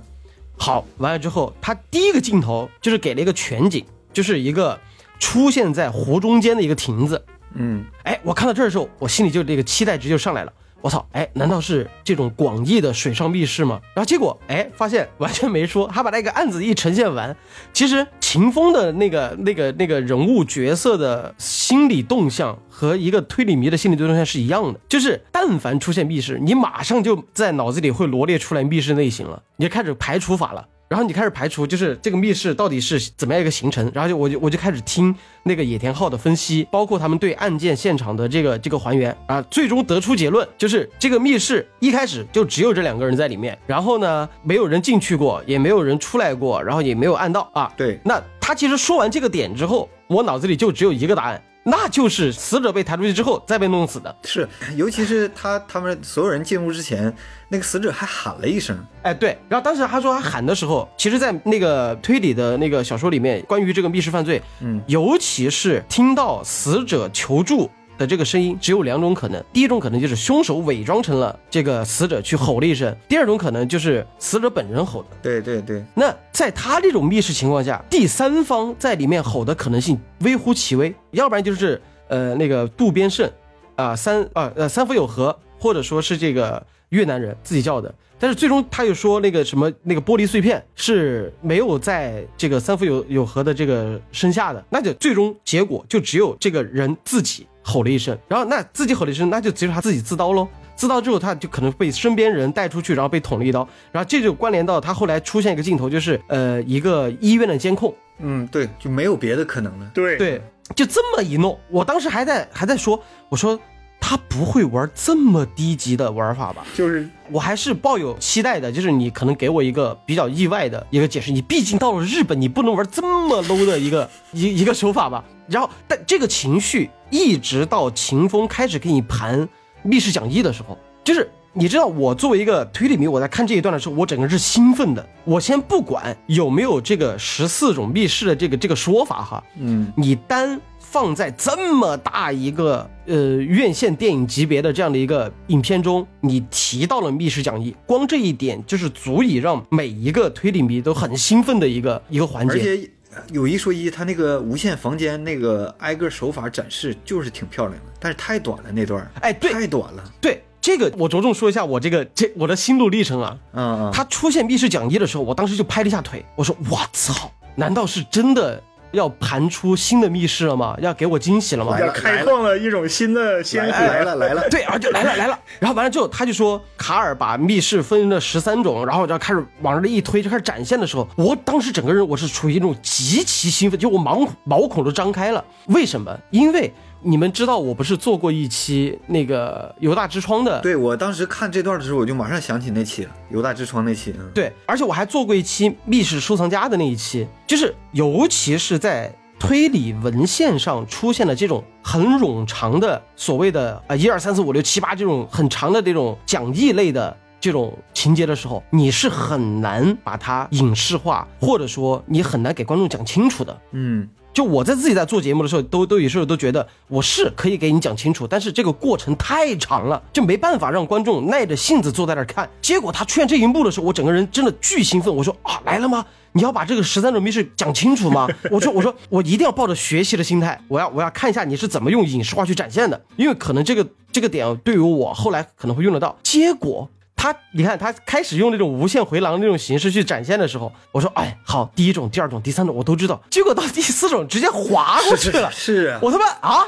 好，完了之后，他第一个镜头就是给了一个全景，就是一个出现在湖中间的一个亭子。嗯，哎，我看到这儿的时候，我心里就这个期待值就上来了。我操，哎，难道是这种广义的水上密室吗？然后结果，哎，发现完全没说，他把那个案子一呈现完，其实秦风的那个、那个、那个人物角色的心理动向和一个推理迷的心理动向是一样的，就是但凡出现密室，你马上就在脑子里会罗列出来密室类型了，你就开始排除法了。然后你开始排除，就是这个密室到底是怎么样一个形成，然后就我就我就开始听那个野田浩的分析，包括他们对案件现场的这个这个还原啊，最终得出结论，就是这个密室一开始就只有这两个人在里面，然后呢，没有人进去过，也没有人出来过，然后也没有按到啊。对那他其实说完这个点之后，我脑子里就只有一个答案，那就是死者被抬出去之后再被弄死的。是，尤其是他他们所有人进屋之前，那个死者还喊了一声，哎，对，然后当时他说他喊的时候，其实，在那个推理的那个小说里面，关于这个密室犯罪，嗯，尤其是听到死者求助的这个声音，只有两种可能。第一种可能就是凶手伪装成了这个死者去吼了一声；第二种可能就是死者本人吼的。对对对，那在他这种密室情况下，第三方在里面吼的可能性微乎其微，要不然就是呃那个渡边胜啊、三啊呃三浦友和，或者说是这个越南人自己叫的。但是最终他又说那个什么那个玻璃碎片是没有在这个三福有有和的这个身下的，那就最终结果就只有这个人自己吼了一声，然后那自己吼了一声，那就只有他自己自刀喽。自刀之后，他就可能被身边人带出去，然后被捅了一刀，然后这就关联到他后来出现一个镜头，就是呃一个医院的监控，嗯，对，就没有别的可能了。对对，就这么一弄，我当时还在还在说，我说他不会玩这么低级的玩法吧？就是我还是抱有期待的，就是你可能给我一个比较意外的一个解释。你毕竟到了日本，你不能玩这么 low 的一个一一个手法吧？然后，但这个情绪一直到秦风开始给你盘密室讲义的时候，就是你知道，我作为一个推理迷，我在看这一段的时候，我整个是兴奋的。我先不管有没有这个十四种密室的这个这个说法哈，嗯，你单放在这么大一个呃院线电影级别的这样的一个影片中，你提到了密室讲义，光这一点就是足以让每一个推理迷都很兴奋的一个一个环节而节。且有一说一，他那个无限房间那个挨个手法展示就是挺漂亮的，但是太短了那段儿，哎对太短了。对这个，我着重说一下我这个这我的心路历程啊。嗯嗯，他出现密室讲义的时候，我当时就拍了一下腿，我说：“我操，难道是真的要盘出新的密室了吗？要给我惊喜了吗？”要开创了一种新的先来了来了，对，啊就来了来了，然后完了之后，他就说卡尔把密室分了十三种，然后就开始往这里一推，就开始展现的时候，我当时整个人我是处于一种极其兴奋，就我毛毛孔都张开了。为什么？因为你们知道我不是做过一期那个犹大之窗的，对我当时看这段的时候，我就马上想起那期了，犹大之窗那期，嗯，对，而且我还做过一期密室收藏家的那一期，就是尤其是在推理文献上出现了这种很冗长的所谓的啊一二三四五六七八这种很长的这种讲义类的。这种情节的时候，你是很难把它影视化，或者说你很难给观众讲清楚的。嗯，就我在自己在做节目的时候，都都有时候都觉得我是可以给你讲清楚，但是这个过程太长了，就没办法让观众耐着性子坐在那儿看。结果他出现这一幕的时候，我整个人真的巨兴奋。我说啊，来了吗？你要把这个十三种密室讲清楚吗？我说我说我一定要抱着学习的心态，我要我要看一下你是怎么用影视化去展现的，因为可能这个这个点对于我后来可能会用得到。结果。他，你看，他开始用那种无限回廊那种形式去展现的时候，我说，哎，好，第一种、第二种、第三种我都知道。结果到第四种直接划过去了，是啊，我他妈啊，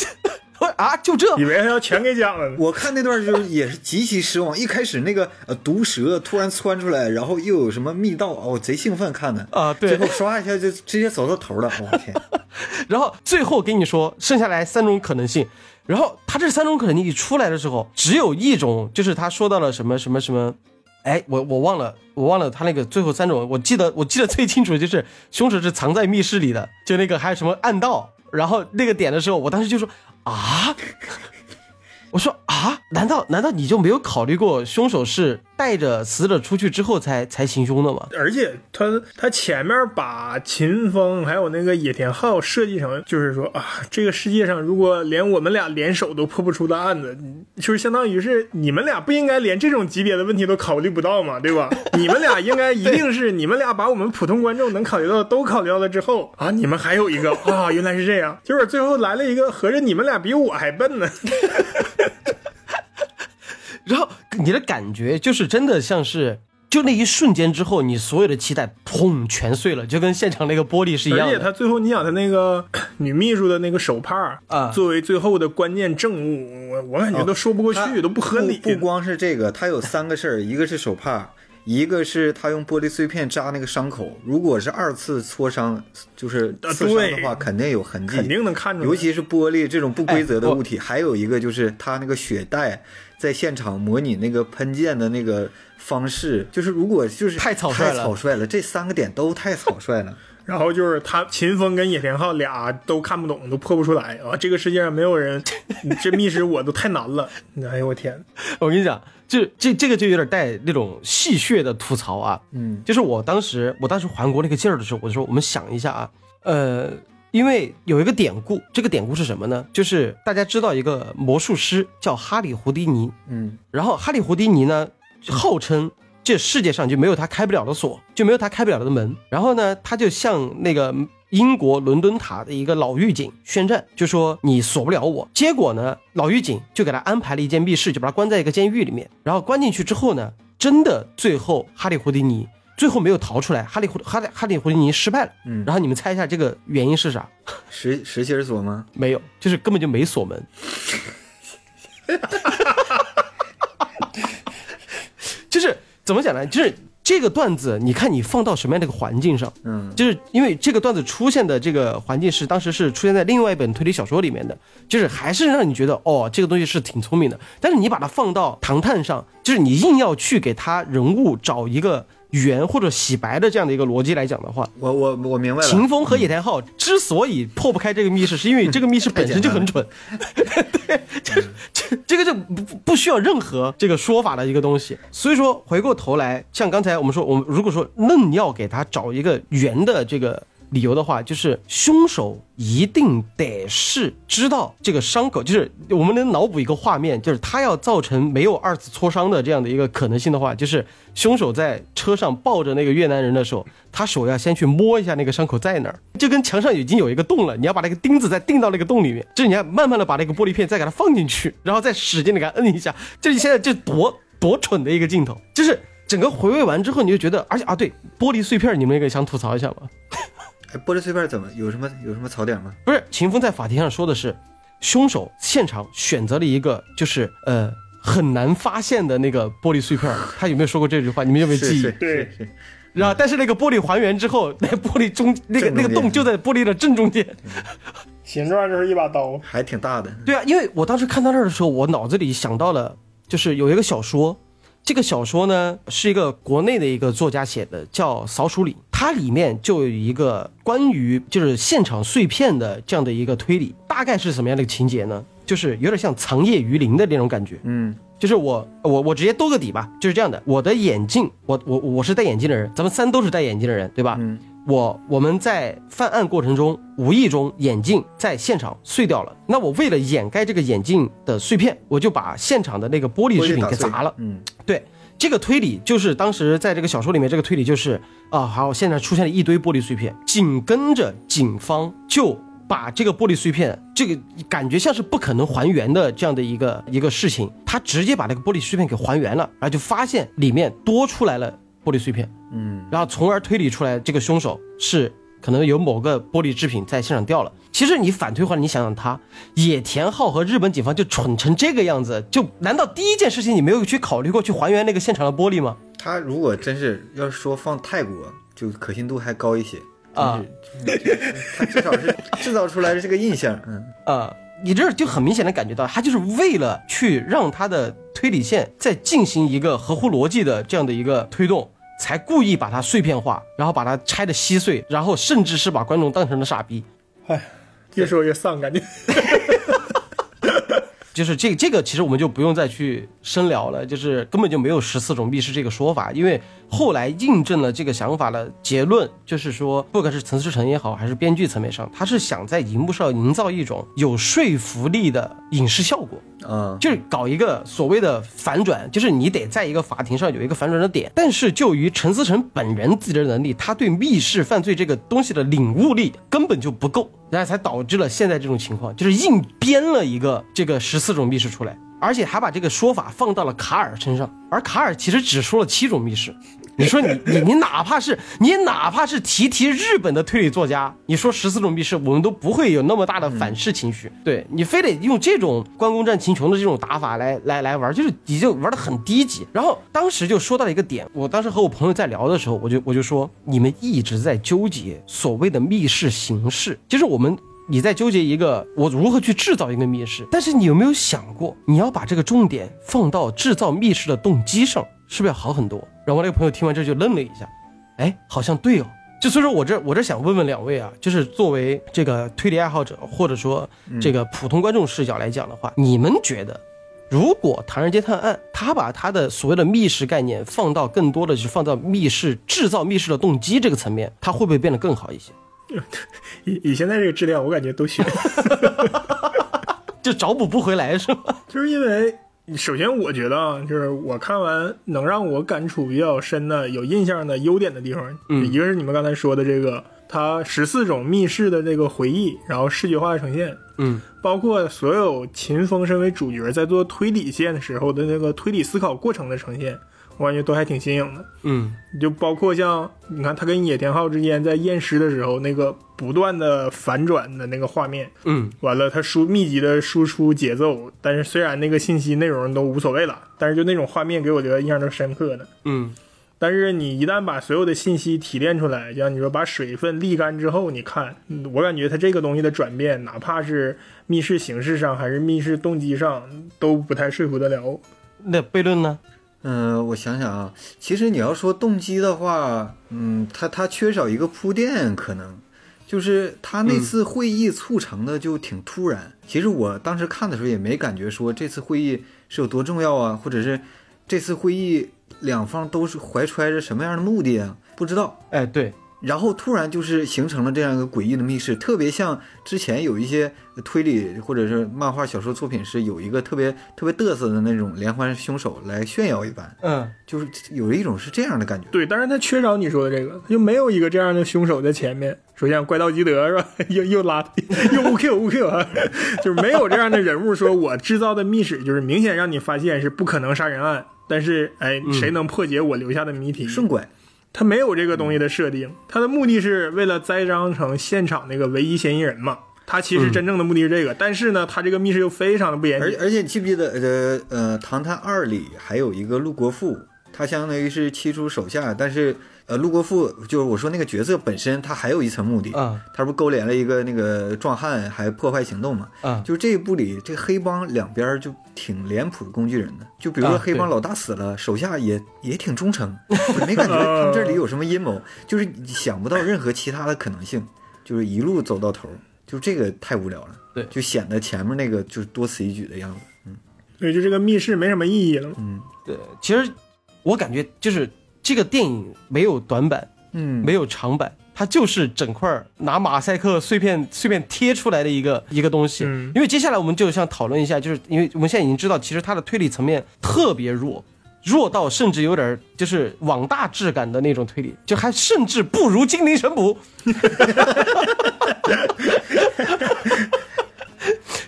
我啊，就这。以为他要全给讲了呢。我看那段就是也是极其失望，一开始那个呃毒蛇突然窜出来，然后又有什么密道，哦，我贼兴奋看的。啊对。最后刷一下就直接走到头了，我天，然后最后跟你说剩下来三种可能性，然后他这三种可能性一出来的时候，只有一种，就是他说到了什么什么什么，哎，我我忘了，我忘了他那个最后三种，我记得我记得最清楚的就是凶手是藏在密室里的，就那个还有什么暗道，然后那个点的时候，我当时就说啊。我说啊，难道难道你就没有考虑过凶手是带着死者出去之后才才行凶的嘛？而且他他前面把秦风还有那个野田昊设计成，就是说啊，这个世界上如果连我们俩联手都破不出的案子，就是相当于是你们俩不应该连这种级别的问题都考虑不到嘛，对吧？你们俩应该一定是你们俩把我们普通观众能考虑到的都考虑到了之后啊，你们还有一个啊，原来是这样，结果最后来了一个，合着你们俩比我还笨呢。然后你的感觉就是真的像是，就那一瞬间之后，你所有的期待砰全碎了，就跟现场那个玻璃是一样而且他。最后，你想他那个 女秘书的那个手帕啊。作为最后的关键证物，我我感觉都说不过去，他都不合理。不不光是这个，他有三个事儿，一个是手帕，一个是他用玻璃碎片扎那个伤口，如果是二次挫伤，就是啊刺伤的话，肯定有痕迹，肯定能看出来。尤其是玻璃这种不规则的物体，还有一个就是他那个血袋在现场模拟那个喷溅的那个方式，就是如果就是太草率了太草率了，这三个点都太草率了。然后就是他秦风跟野田昊俩都看不懂，都破不出来啊！这个世界上没有人，这密室我都太难了。哎呦我天！我跟你讲，就这这个就有点带那种戏谑的吐槽啊。嗯，就是我当时我当时环国那个劲儿的时候，我就说我们想一下啊，呃，因为有一个典故，这个典故是什么呢？就是大家知道一个魔术师叫哈利胡迪尼，嗯，然后哈利胡迪尼呢，号称这世界上就没有他开不了的锁，就没有他开不了的门。然后呢，他就向那个英国伦敦塔的一个老狱警宣战，就说你锁不了我。结果呢，老狱警就给他安排了一间密室，就把他关在一个监狱里面。然后关进去之后呢，真的最后哈利胡迪尼最后没有逃出来，哈利胡哈利哈利胡迪尼失败了。嗯然后你们猜一下这个原因是啥？实实心锁吗？没有，就是根本就没锁门。就是怎么讲呢？就是这个段子，你看你放到什么样的一个环境上，嗯，就是因为这个段子出现的这个环境是当时是出现在另外一本推理小说里面的，就是还是让你觉得哦，这个东西是挺聪明的。但是你把它放到唐探上，就是你硬要去给他人物找一个圆或者洗白的这样的一个逻辑来讲的话，我我我明白了。秦风和野田昊之所以破不开这个密室，是因为这个密室本身就很蠢，对，这这这个就不不不需要任何这个说法的一个东西。所以说回过头来，像刚才我们说，我们如果说愣要给他找一个圆的这个。理由的话，就是凶手一定得是知道这个伤口，就是我们能脑补一个画面，就是他要造成没有二次挫伤的这样的一个可能性的话，就是凶手在车上抱着那个越南人的时候，他手要先去摸一下那个伤口在哪儿，就跟墙上已经有一个洞了，你要把那个钉子再钉到那个洞里面，就是你要慢慢的把那个玻璃片再给它放进去，然后再使劲的给它摁一下，这现在就多多蠢的一个镜头，就是整个回味完之后，你就觉得，而且啊，对，玻璃碎片，你们也想吐槽一下吗？哎，玻璃碎片怎么有什么有什么槽点吗？不是，秦风在法庭上说的是，凶手现场选择了一个就是呃很难发现的那个玻璃碎片。他有没有说过这句话？你们有没有记忆？是是对是是，然后，但是那个玻璃还原之后，那玻璃中那个那个洞就在玻璃的正中间。形状就是一把刀，还挺大的。对啊，因为我当时看到那儿的时候，我脑子里想到了，就是有一个小说，这个小说呢是一个国内的一个作家写的，叫《扫鼠岭》，它里面就有一个关于就是现场碎片的这样的一个推理，大概是什么样的一个情节呢？就是有点像藏夜鱼鳞的那种感觉。嗯就是我我我直接兜个底吧，就是这样的。我的眼镜，我我我是戴眼镜的人，咱们三都是戴眼镜的人，对吧？嗯我我们在犯案过程中无意中眼镜在现场碎掉了，那我为了掩盖这个眼镜的碎片，我就把现场的那个玻璃制品给砸了。嗯对，这个推理就是当时在这个小说里面，这个推理就是啊，好，现在出现了一堆玻璃碎片，紧跟着警方就把这个玻璃碎片，这个感觉像是不可能还原的这样的一个一个事情，他直接把那个玻璃碎片给还原了，然后就发现里面多出来了玻璃碎片，嗯然后从而推理出来这个凶手是可能有某个玻璃制品在现场掉了。其实你反推回来，你想想他野田昊和日本警方就蠢成这个样子，就难道第一件事情你没有去考虑过去还原那个现场的玻璃吗？他如果真是要说放泰国，就可信度还高一些啊，他至少是制造出来的这个印象。嗯啊、你这就很明显的感觉到，他就是为了去让他的推理线再进行一个合乎逻辑的这样的一个推动，才故意把它碎片化，然后把它拆的稀碎，然后甚至是把观众当成了傻逼。哎，越说越丧，感觉。就是这这个，其实我们就不用再去深聊了，就是根本就没有十四种密室这个说法，因为后来印证了这个想法的结论，就是说，不管是陈思诚也好，还是编剧层面上，他是想在荧幕上营造一种有说服力的影视效果。啊，就是搞一个所谓的反转，就是你得在一个法庭上有一个反转的点。但是就于陈思诚本人自己的能力，他对密室犯罪这个东西的领悟力根本就不够，然后才导致了现在这种情况，就是硬编了一个这个十四种密室出来，而且还把这个说法放到了卡尔身上，而卡尔其实只说了七种密室。你说你你你哪怕是你哪怕是提提日本的推理作家，你说十四种密室，我们都不会有那么大的反噬情绪。对你非得用这种关公战秦琼的这种打法来来来玩，就是你就玩的很低级。然后当时就说到了一个点，我当时和我朋友在聊的时候，我就我就说，你们一直在纠结所谓的密室形式，其实我们。你在纠结一个我如何去制造一个密室，但是你有没有想过，你要把这个重点放到制造密室的动机上，是不是要好很多？然后我那个朋友听完这就愣了一下，哎，好像对哦。就所以说我这我这想问问两位啊，就是作为这个推理爱好者，或者说这个普通观众视角来讲的话，你们觉得，如果《唐人街探案》他把他的所谓的密室概念放到更多的是放到密室制造密室的动机这个层面，他会不会变得更好一些？以以现在这个质量，我感觉都行。就找补不回来是吗？就是因为，首先我觉得啊，就是我看完能让我感触比较深的、有印象的优点的地方，嗯一个是你们刚才说的这个，它十四种密室的这个回忆，然后视觉化的呈现，嗯。包括所有秦风身为主角在做推理线的时候的那个推理思考过程的呈现，我感觉都还挺新颖的。嗯就包括像你看他跟野田昊之间在验尸的时候，那个不断的反转的那个画面，嗯完了他输密集的输出节奏，但是虽然那个信息内容都无所谓了，但是就那种画面给我留下印象都深刻的。嗯但是你一旦把所有的信息提炼出来，就像你说把水分沥干之后，你看，嗯我感觉他这个东西的转变，哪怕是密室形式上还是密室动机上，都不太说服得了。那悖论呢？嗯，我想想啊，其实你要说动机的话，嗯，他他缺少一个铺垫，可能就是他那次会议促成的就挺突然。其实我当时看的时候也没感觉说这次会议是有多重要啊，或者是这次会议两方都是怀揣着什么样的目的啊，不知道。哎，对，然后突然就是形成了这样一个诡异的密室，特别像之前有一些推理或者是漫画小说作品是有一个特别特别嘚瑟的那种连环凶手来炫耀一般，嗯就是有一种是这样的感觉。对，但是他缺少你说的这个，他就没有一个这样的凶手在前面。首先，怪盗基德是吧？又又拉又 U Q U Q 啊，就是没有这样的人物，说我制造的密室就是明显让你发现是不可能杀人案，但是哎，谁能破解我留下的谜题？顺拐，他没有这个东西的设定，他的目的是为了栽赃成现场那个唯一嫌疑人嘛。他其实真正的目的是这个，但是呢，他这个密室又非常的不严谨。而而且你记不记得呃呃《唐探二》里还有一个陆国富，他相当于是七出手下，但是呃陆国富就是我说那个角色本身他还有一层目的，啊他不勾连了一个那个壮汉，还破坏行动嘛？啊就是这一部里，这个黑帮两边就挺脸谱的工具人的。就比如说黑帮老大死了，手下也也挺忠诚，也没感觉 他们这里有什么阴谋，就是你想不到任何其他的可能性，就是一路走到头，就这个太无聊了。对就显得前面那个就是多此一举的样子。嗯对就这个密室没什么意义了。嗯对，其实我感觉就是这个电影没有短板，嗯，没有长板，它就是整块儿拿马赛克碎片碎片贴出来的一个一个东西。嗯因为接下来我们就想讨论一下，就是因为我们现在已经知道，其实它的推理层面特别弱。弱到甚至有点儿就是网大质感的那种推理，就还甚至不如《精灵 神捕》，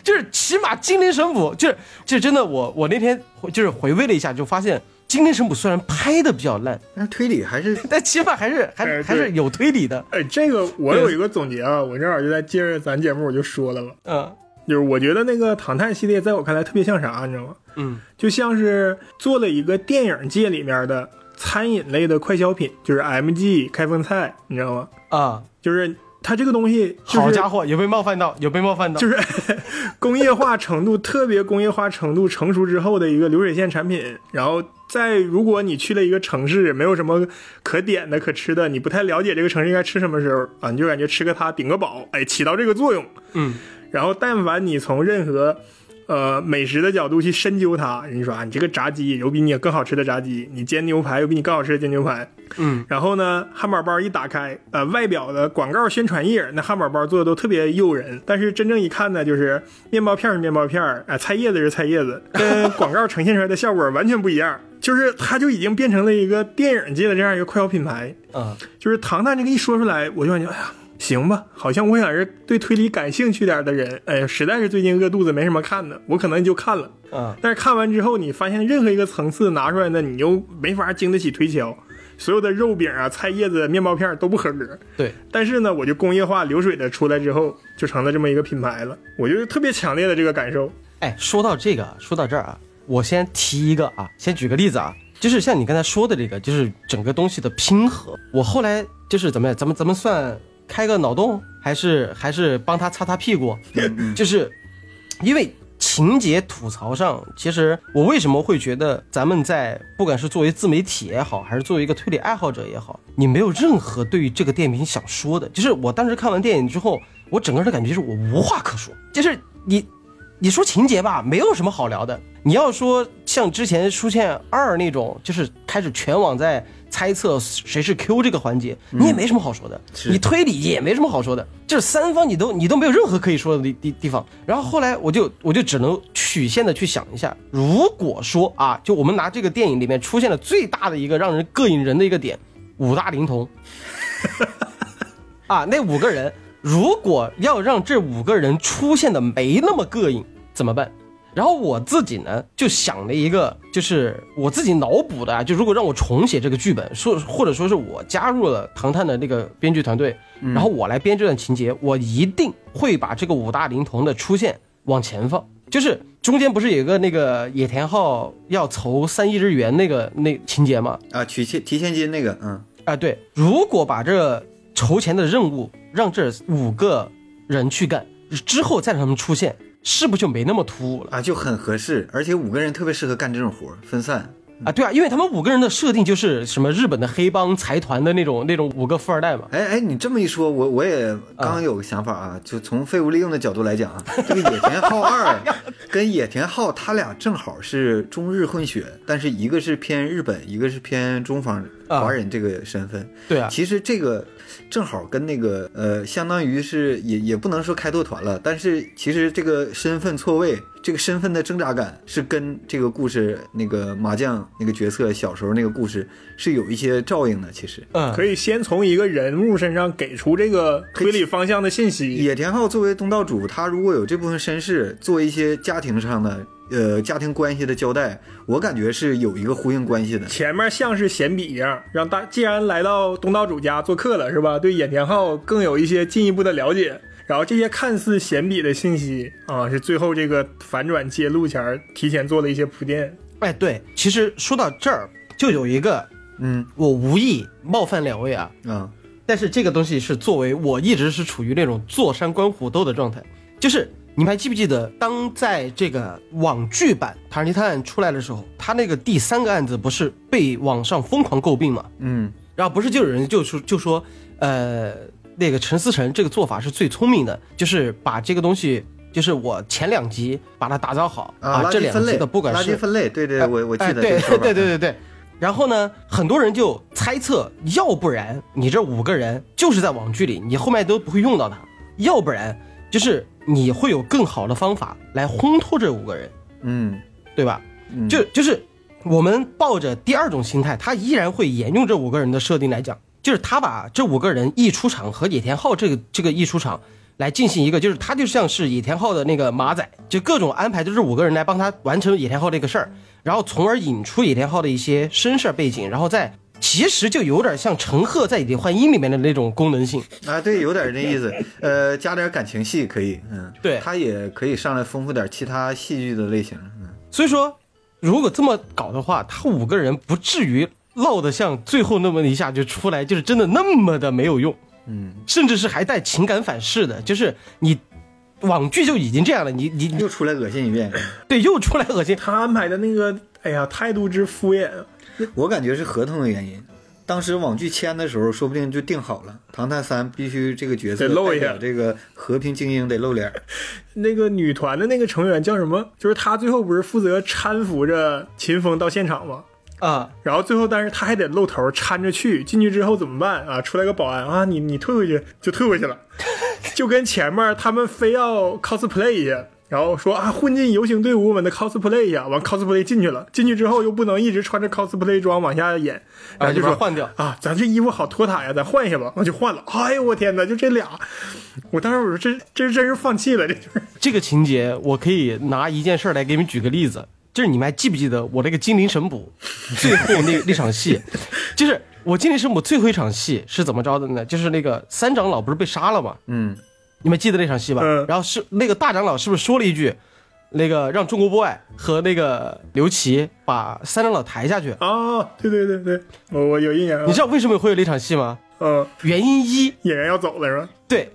就是起码《精灵神捕》就是就是真的我我那天回就是回味了一下，就发现《精灵神捕》虽然拍的比较烂，但是推理还是 但起码还是 还哎还是有推理的。哎，这个我有一个总结啊，我正好就在接着咱节目我就说了吧，嗯就是我觉得那个《唐探》系列在我看来特别像啥，你知道吗？嗯就像是做了一个电影界里面的餐饮类的快消品，就是 MG 开封菜，你知道吗？啊，就是它这个东西、就是，好家伙，有被冒犯到，有被冒犯到。就是 工业化程度特别工业化程度成熟之后的一个流水线产品。然后在如果你去了一个城市，没有什么可点的、可吃的，你不太了解这个城市应该吃什么时候啊，你就感觉吃个它顶个饱，哎，起到这个作用。嗯，然后但凡你从任何呃美食的角度去深究它，人家说啊，你这个炸鸡有比你更好吃的炸鸡，你煎牛排有比你更好吃的煎牛排。嗯，然后呢，汉堡包一打开，呃，外表的广告宣传页，那汉堡包做的都特别诱人，但是真正一看呢，就是面包片是面包片，哎、菜叶子是菜叶子，跟广告呈现出来的效果完全不一样。就是它就已经变成了一个电影界的这样一个快消品牌。啊，就是唐探这个一说出来，我就感觉，哎呀，行吧，好像我想是对推理感兴趣点的人，哎呀，实在是最近饿肚子没什么看的，我可能就看了。啊，但是看完之后，你发现任何一个层次拿出来的，你又没法经得起推敲，所有的肉饼啊、菜叶子、面包片都不合格。对，但是呢，我就工业化流水的出来之后，就成了这么一个品牌了。我就特别强烈的这个感受。哎，说到这个，说到这儿啊，我先提一个啊，先举个例子啊，就是像你刚才说的这个，就是整个东西的拼合。我后来就是怎么样，咱们咱们算开个脑洞，还是还是帮他擦擦屁股？就是因为情节吐槽上，其实我为什么会觉得咱们在不管是作为自媒体也好，还是作为一个推理爱好者也好，你没有任何对于这个电影想说的。就是我当时看完电影之后，我整个人的感觉就是我无话可说，就是你。你说情节吧，没有什么好聊的。你要说像之前出现二那种，就是开始全网在猜测谁是 Q 这个环节，你也没什么好说的。你推理也没什么好说的，就是三方你都你都没有任何可以说的地地地方。然后后来我就我就只能曲线的去想一下，如果说啊，就我们拿这个电影里面出现了最大的一个让人膈应人的一个点，五大灵童。啊，那五个人如果要让这五个人出现的没那么膈应，怎么办？然后我自己呢就想了一个，就是我自己脑补的啊，就如果让我重写这个剧本，说或者说是我加入了唐探的那个编剧团队，然后我来编这段情节，我一定会把这个五大灵童的出现往前放，就是中间不是有个那个野田昊要筹三亿日元那个那情节吗？啊，取现提现金那个，嗯，啊，对，如果把这筹钱的任务让这五个人去干，之后再让他们出现，是不是就没那么突兀了啊，就很合适，而且五个人特别适合干这种活儿，分散。啊？对啊，因为他们五个人的设定就是什么日本的黑帮财团的那种那种五个富二代嘛。哎哎，你这么一说，我我也刚刚有个想法啊，就从废物利用的角度来讲啊，这个野田昊二 跟野田昊他俩正好是中日混血，但是一个是偏日本，一个是偏中方华人这个身份。对啊，其实这个正好跟那个呃，相当于是也也不能说开拓团了，但是其实这个身份错位，这个身份的挣扎感是跟这个故事那个麻将那个角色小时候那个故事是有一些照应的。其实嗯，可以先从一个人物身上给出这个推理方向的信息。野田昊作为东道主，他如果有这部分身世，做一些家庭上的呃家庭关系的交代，我感觉是有一个呼应关系的。前面像是闲笔一样，让大既然来到东道主家做客了，是吧？对野田昊更有一些进一步的了解。然后这些看似闲笔的信息啊，是最后这个反转揭露前儿提前做了一些铺垫。哎，对，其实说到这儿，就有一个嗯我无意冒犯两位啊，嗯但是这个东西是作为我一直是处于那种坐山观虎斗的状态，就是你们还记不记得，当在这个网剧版《唐人街探案》出来的时候，他那个第三个案子不是被网上疯狂诟病吗？嗯然后不是就有人就说就说，呃，那个陈思诚这个做法是最聪明的，就是把这个东西，就是我前两集把它打造好啊，这两集的不管是垃圾分类，对对，我我记得这个 说法对对对对。然后呢，很多人就猜测，要不然你这五个人就是在网剧里，你后面都不会用到他；要不然就是你会有更好的方法来烘托这五个人，嗯对吧？嗯，就就是我们抱着第二种心态，他依然会沿用这五个人的设定来讲，就是他把这五个人一出场和野田昊这个这个一出场来进行一个，就是他就像是野田昊的那个马仔，就各种安排，就是五个人来帮他完成野田昊这个事儿，然后从而引出野田昊的一些身世背景，然后再其实就有点像陈赫在《李焕英》里面的那种功能性。啊，对，有点那意思。呃，加点感情戏可以，嗯，对他也可以上来丰富点其他戏剧的类型，嗯，所以说，如果这么搞的话，他五个人不至于落得像最后那么一下就出来，就是真的那么的没有用，嗯，甚至是还带情感反噬的，就是你网剧就已经这样了，你你你又出来恶心一遍。对又出来恶心，他安排的那个，哎呀，态度之敷衍啊！我感觉是合同的原因。当时网剧签的时候，说不定就定好了，《唐探三》必须这个角色得露一下这个和平精英得露脸。那个女团的那个成员叫什么？就是她最后不是负责搀扶着秦风到现场吗？啊，然后最后，但是她还得露头搀着去，进去之后怎么办啊？出来个保安啊，你你退回去就退回去了，就跟前面他们非要 cosplay 一下，然后说啊混进游行队伍，我们的 cosplay 一下，完 cosplay 进去了，进去之后又不能一直穿着 cosplay 装往下演，然后就说啊换掉。啊，咱这衣服好拖沓呀，咱换一下吧，那就换了。哎呦我天哪，就这俩，我当时我说这这真是放弃了，这就是。这个情节我可以拿一件事儿来给你们举个例子，就是你们还记不记得我那个精灵神捕 最后那那场戏，就是我精灵神捕最后一场戏是怎么着的呢？就是那个三长老不是被杀了吗？嗯，你们记得那场戏吧？嗯。然后是那个大长老是不是说了一句，那个让中国 boy 和那个刘琦把三长老抬下去？啊，对对对对，我我有印象。啊，你知道为什么会有那场戏吗？嗯，原因一，演员要走了是吧？对，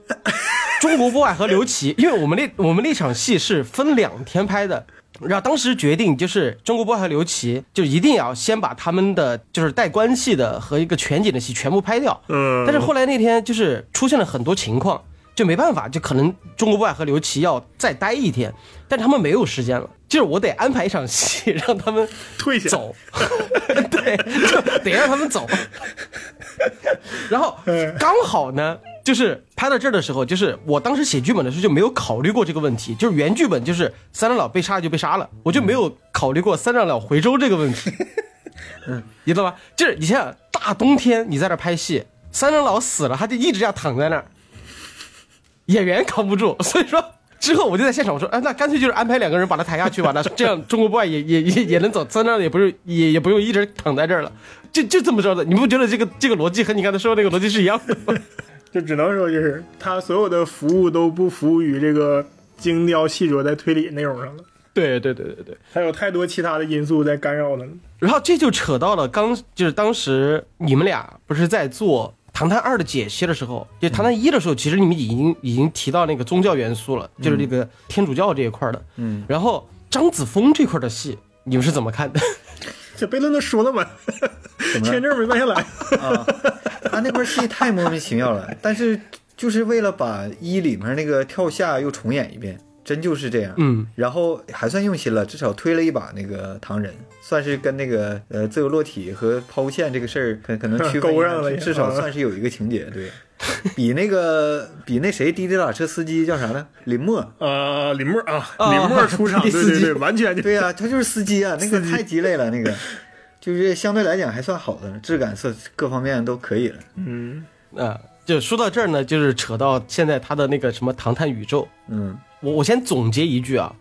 中国 boy 和刘琦，因为我们那我们那场戏是分两天拍的，然后当时决定就是中国 boy 和刘琦就一定要先把他们的就是带关系的和一个全景的戏全部拍掉，嗯，但是后来那天就是出现了很多情况，就没办法，就可能中国 boy 和刘琦要再待一天，但他们没有时间了，就是我得安排一场戏 让他们退下走，对，就得让他们走。然后刚好呢，就是拍到这儿的时候，就是我当时写剧本的时候就没有考虑过这个问题，就是原剧本就是三长老被杀就被杀了，我就没有考虑过三长老回州这个问题。嗯，你知道吧？就是你想想，大冬天你在这儿拍戏，三长老死了，他就一直这样躺在那儿，演员扛不住，所以说之后我就在现场我说，哎，那干脆就是安排两个人把他抬下去吧，那这样中国 boy 也也也也能走，在那也不是也也不用一直躺在这儿了，就就这么着的，你不觉得这个这个逻辑和你刚才说的那个逻辑是一样的吗？就只能说就是他所有的服务都不服务于这个精雕细琢在推理内容上了，对对对对对。还有太多其他的因素在干扰他了。然后这就扯到了刚就是当时你们俩不是在做《唐探二》的解析的时候，就《唐探一》的时候，其实你们已经已经提到那个宗教元素了，就是这个天主教这一块的。嗯，然后张子枫这块的戏，你们是怎么看的？这悖论都说了嘛，签证没办下来。啊？他那块戏太莫名其妙了，但是就是为了把一里面那个跳下又重演一遍，真就是这样。嗯，然后还算用心了，至少推了一把那个唐人，算是跟那个呃自由落体和抛物线这个事儿可可能区分 上了至少算是有一个情节，对，比那个比那谁滴滴打车司机叫啥呢？林默，呃，林默啊，啊林默出场，对对对，完全就对呀、他就是司机啊，那个太鸡肋了，那个。就是相对来讲还算好的，质感色各方面都可以了。嗯，啊、就说到这儿呢，就是扯到现在他的那个什么唐探宇宙。嗯我我先总结一句啊，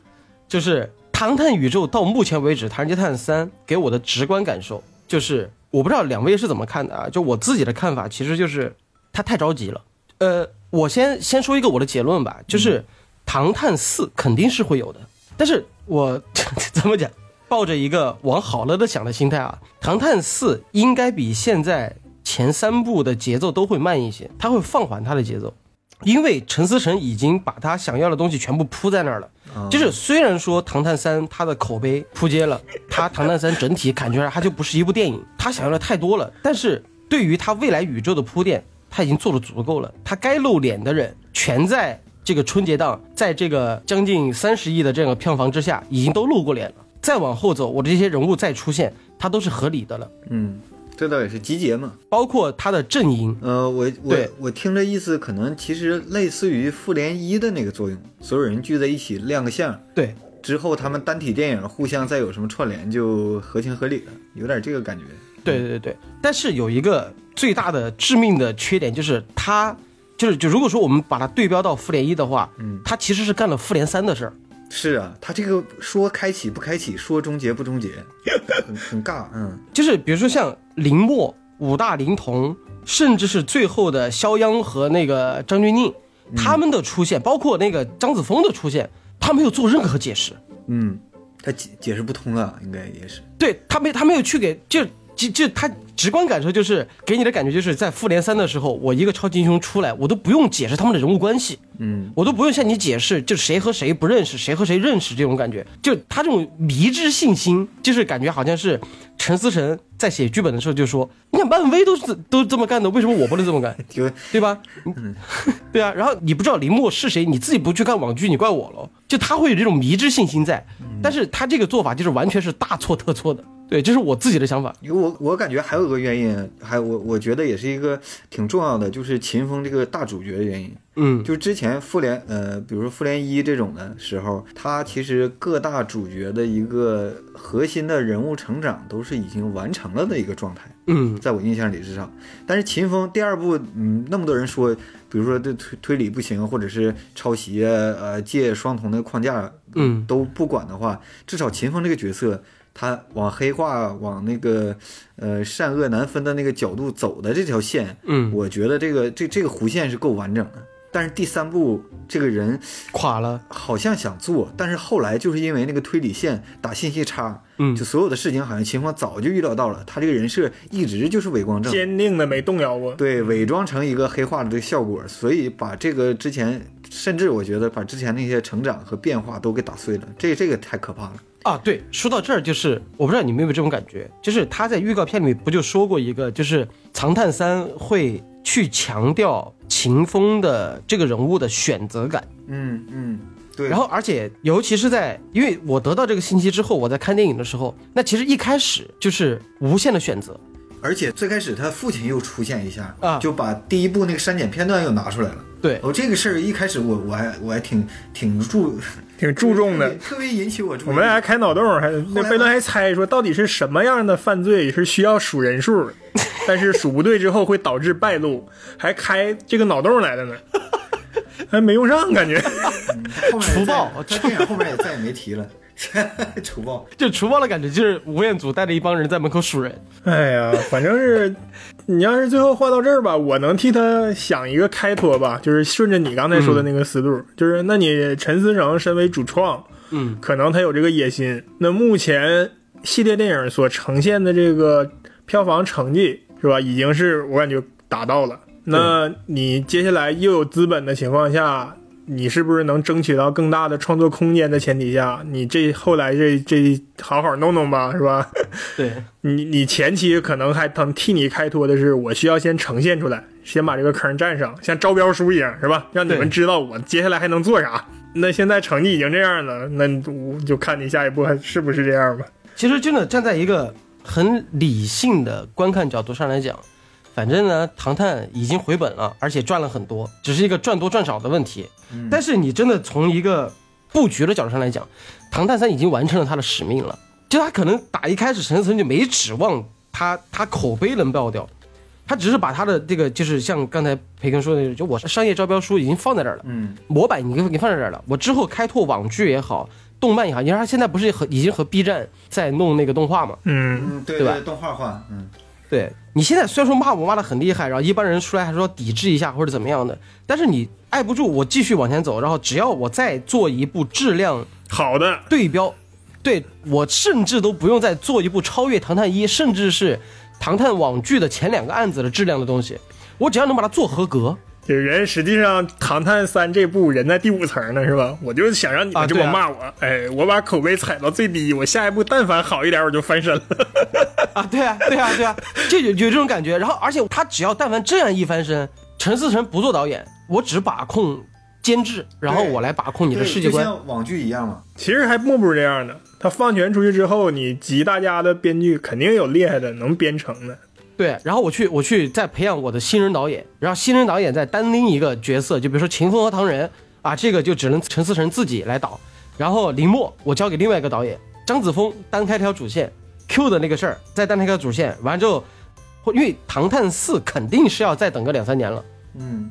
就是唐探宇宙到目前为止，《唐人街探案三》给我的直观感受就是，我不知道两位是怎么看的啊？就我自己的看法，其实就是他太着急了。呃，我先先说一个我的结论吧，就是《唐探四》肯定是会有的，但是我 怎么讲？抱着一个往好了的想的心态啊，《唐探四》应该比现在前三部的节奏都会慢一些，它会放缓它的节奏。因为陈思诚已经把他想要的东西全部铺在那儿了。啊就是虽然说《唐探三》它的口碑扑街了，它《唐探三》整体感觉上它就不是一部电影，他想要的太多了。但是对于他未来宇宙的铺垫，他已经做的足够了。他该露脸的人全在这个春节档，在这个将近三十亿的这个票房之下，已经都露过脸了。再往后走，我的这些人物再出现，他都是合理的了。嗯，这倒也是集结嘛。包括他的阵营，呃，我我我听这意思，可能其实类似于复联一的那个作用，所有人聚在一起亮个相，对，之后他们单体电影互相再有什么串联，就合情合理了，有点这个感觉。对对对对，但是有一个最大的致命的缺点，就是他就是就如果说我们把它对标到复联一的话，嗯，他其实是干了复联三的事儿。是啊，他这个说开启不开启，说终结不终结，很很尬。嗯就是比如说像林默、武大灵童，甚至是最后的肖央和那个张钧甯，他们的出现，包括那个张子枫的出现，他没有做任何解释。嗯，他解解释不通了，应该也是。对他没他没有去给就就就他直观感受就是给你的感觉就是在复联三的时候，我一个超级英雄出来，我都不用解释他们的人物关系，嗯，我都不用向你解释，就谁和谁不认识，谁和谁认识这种感觉，就他这种迷之信心，就是感觉好像是陈思诚在写剧本的时候就说，你看漫威都是都这么干的，为什么我不能这么干？对吧？对啊，然后你不知道林默是谁，你自己不去看网剧，你怪我喽？就他会有这种迷之信心在，但是他这个做法就是完全是大错特错的。对，这是我自己的想法。因为我我感觉还有个原因，还我我觉得也是一个挺重要的，就是秦风这个大主角的原因。嗯，就之前复联呃，比如说复联一这种的时候，他其实各大主角的一个核心的人物成长都是已经完成了的一个状态。嗯，在我印象里至少。但是秦风第二部，嗯，那么多人说，比如说这推推理不行，或者是抄袭啊，呃，借双瞳的框架，嗯都不管的话，至少秦风这个角色，他往黑化、往那个呃善恶难分的那个角度走的这条线，嗯我觉得这个这这个弧线是够完整的。但是第三部这个人垮了。好像想做，但是后来就是因为那个推理线打信息差，嗯就所有的事情好像秦风早就预料到了，他这个人设一直就是伪光正，坚定的没动摇过。对，伪装成一个黑化的这个效果，所以把这个之前，甚至我觉得把之前那些成长和变化都给打碎了，这这个太可怕了。啊，对，说到这儿，就是我不知道你们有没有这种感觉，就是他在预告片里面不就说过一个，就是《唐探三》会去强调秦风的这个人物的选择感，嗯嗯，对。然后而且尤其是在，因为我得到这个信息之后，我在看电影的时候，那其实一开始就是无限的选择，而且最开始他父亲又出现一下，啊就把第一部那个删减片段又拿出来了。对，哦，这个事儿一开始我我还我还挺挺注挺注重的。特别引起我注意。我们俩还开脑洞，还那贝伦还猜说到底是什么样的犯罪是需要数人数，但是数不对之后会导致败露，还开这个脑洞来的呢，还没用上感觉。后面除暴他电影后面也再也没提了。除暴，就除暴的感觉，就是吴彦祖带着一帮人在门口数人。哎呀，反正是 你要是最后画到这儿吧，我能替他想一个开脱吧，就是顺着你刚才说的那个思路，就是那你陈思诚身为主创，嗯，可能他有这个野心。那目前系列电影所呈现的这个票房成绩是吧，已经是我感觉达到了。那你接下来又有资本的情况下。你是不是能争取到更大的创作空间的前提下，你这后来这这好好弄弄吧，是吧？对 你，你前期可能还能替你开脱的是，我需要先呈现出来，先把这个坑占上，像招标书一样，是吧？让你们知道我接下来还能做啥。那现在成绩已经这样了，那我就看你下一步还是不是这样吧。其实真的站在一个很理性的观看角度上来讲。反正呢，唐探已经回本了，而且赚了很多，只是一个赚多赚少的问题。但是你真的从一个布局的角度上来讲，唐探三已经完成了他的使命了。就他可能打一开始陈思诚就没指望他他口碑能爆掉，他只是把他的这个就是像刚才培根说的，就我商业招标书已经放在这儿了，嗯，模板已经给放在这儿了。我之后开拓网剧也好，动漫也好，你看他现在不是和已经和 B 站在弄那个动画嘛？嗯嗯，对对吧动画化，嗯。对你现在虽然说骂我骂的很厉害，然后一般人出来还说抵制一下或者怎么样的，但是你挨不住，我继续往前走，然后只要我再做一部质量好的对标，对我甚至都不用再做一部超越《唐探一》甚至是《唐探》网剧的前两个案子的质量的东西，我只要能把它做合格。就人实际上《唐探三》这部人在第五层呢，是吧？我就想让你们这么骂我，哎，我把口碑踩到最低，我下一步但凡好一点，我就翻身了。啊，对啊，对啊，对啊，就有有这种感觉。然后，而且他只要但凡这样一翻身，陈思诚不做导演，我只把控监制，然后我来把控你的世界观，像网剧一样嘛。其实还莫不是这样的，他放权出去之后，你集大家的编剧肯定有厉害的能编成的。对，然后我去我去再培养我的新人导演，然后新人导演再单拎一个角色，就比如说秦风和唐仁啊，这个就只能陈思诚自己来导，然后林默我交给另外一个导演张子枫单开条主线，Q 的那个事儿再单开条主线，完之后，因为唐探四肯定是要再等个两三年了，嗯，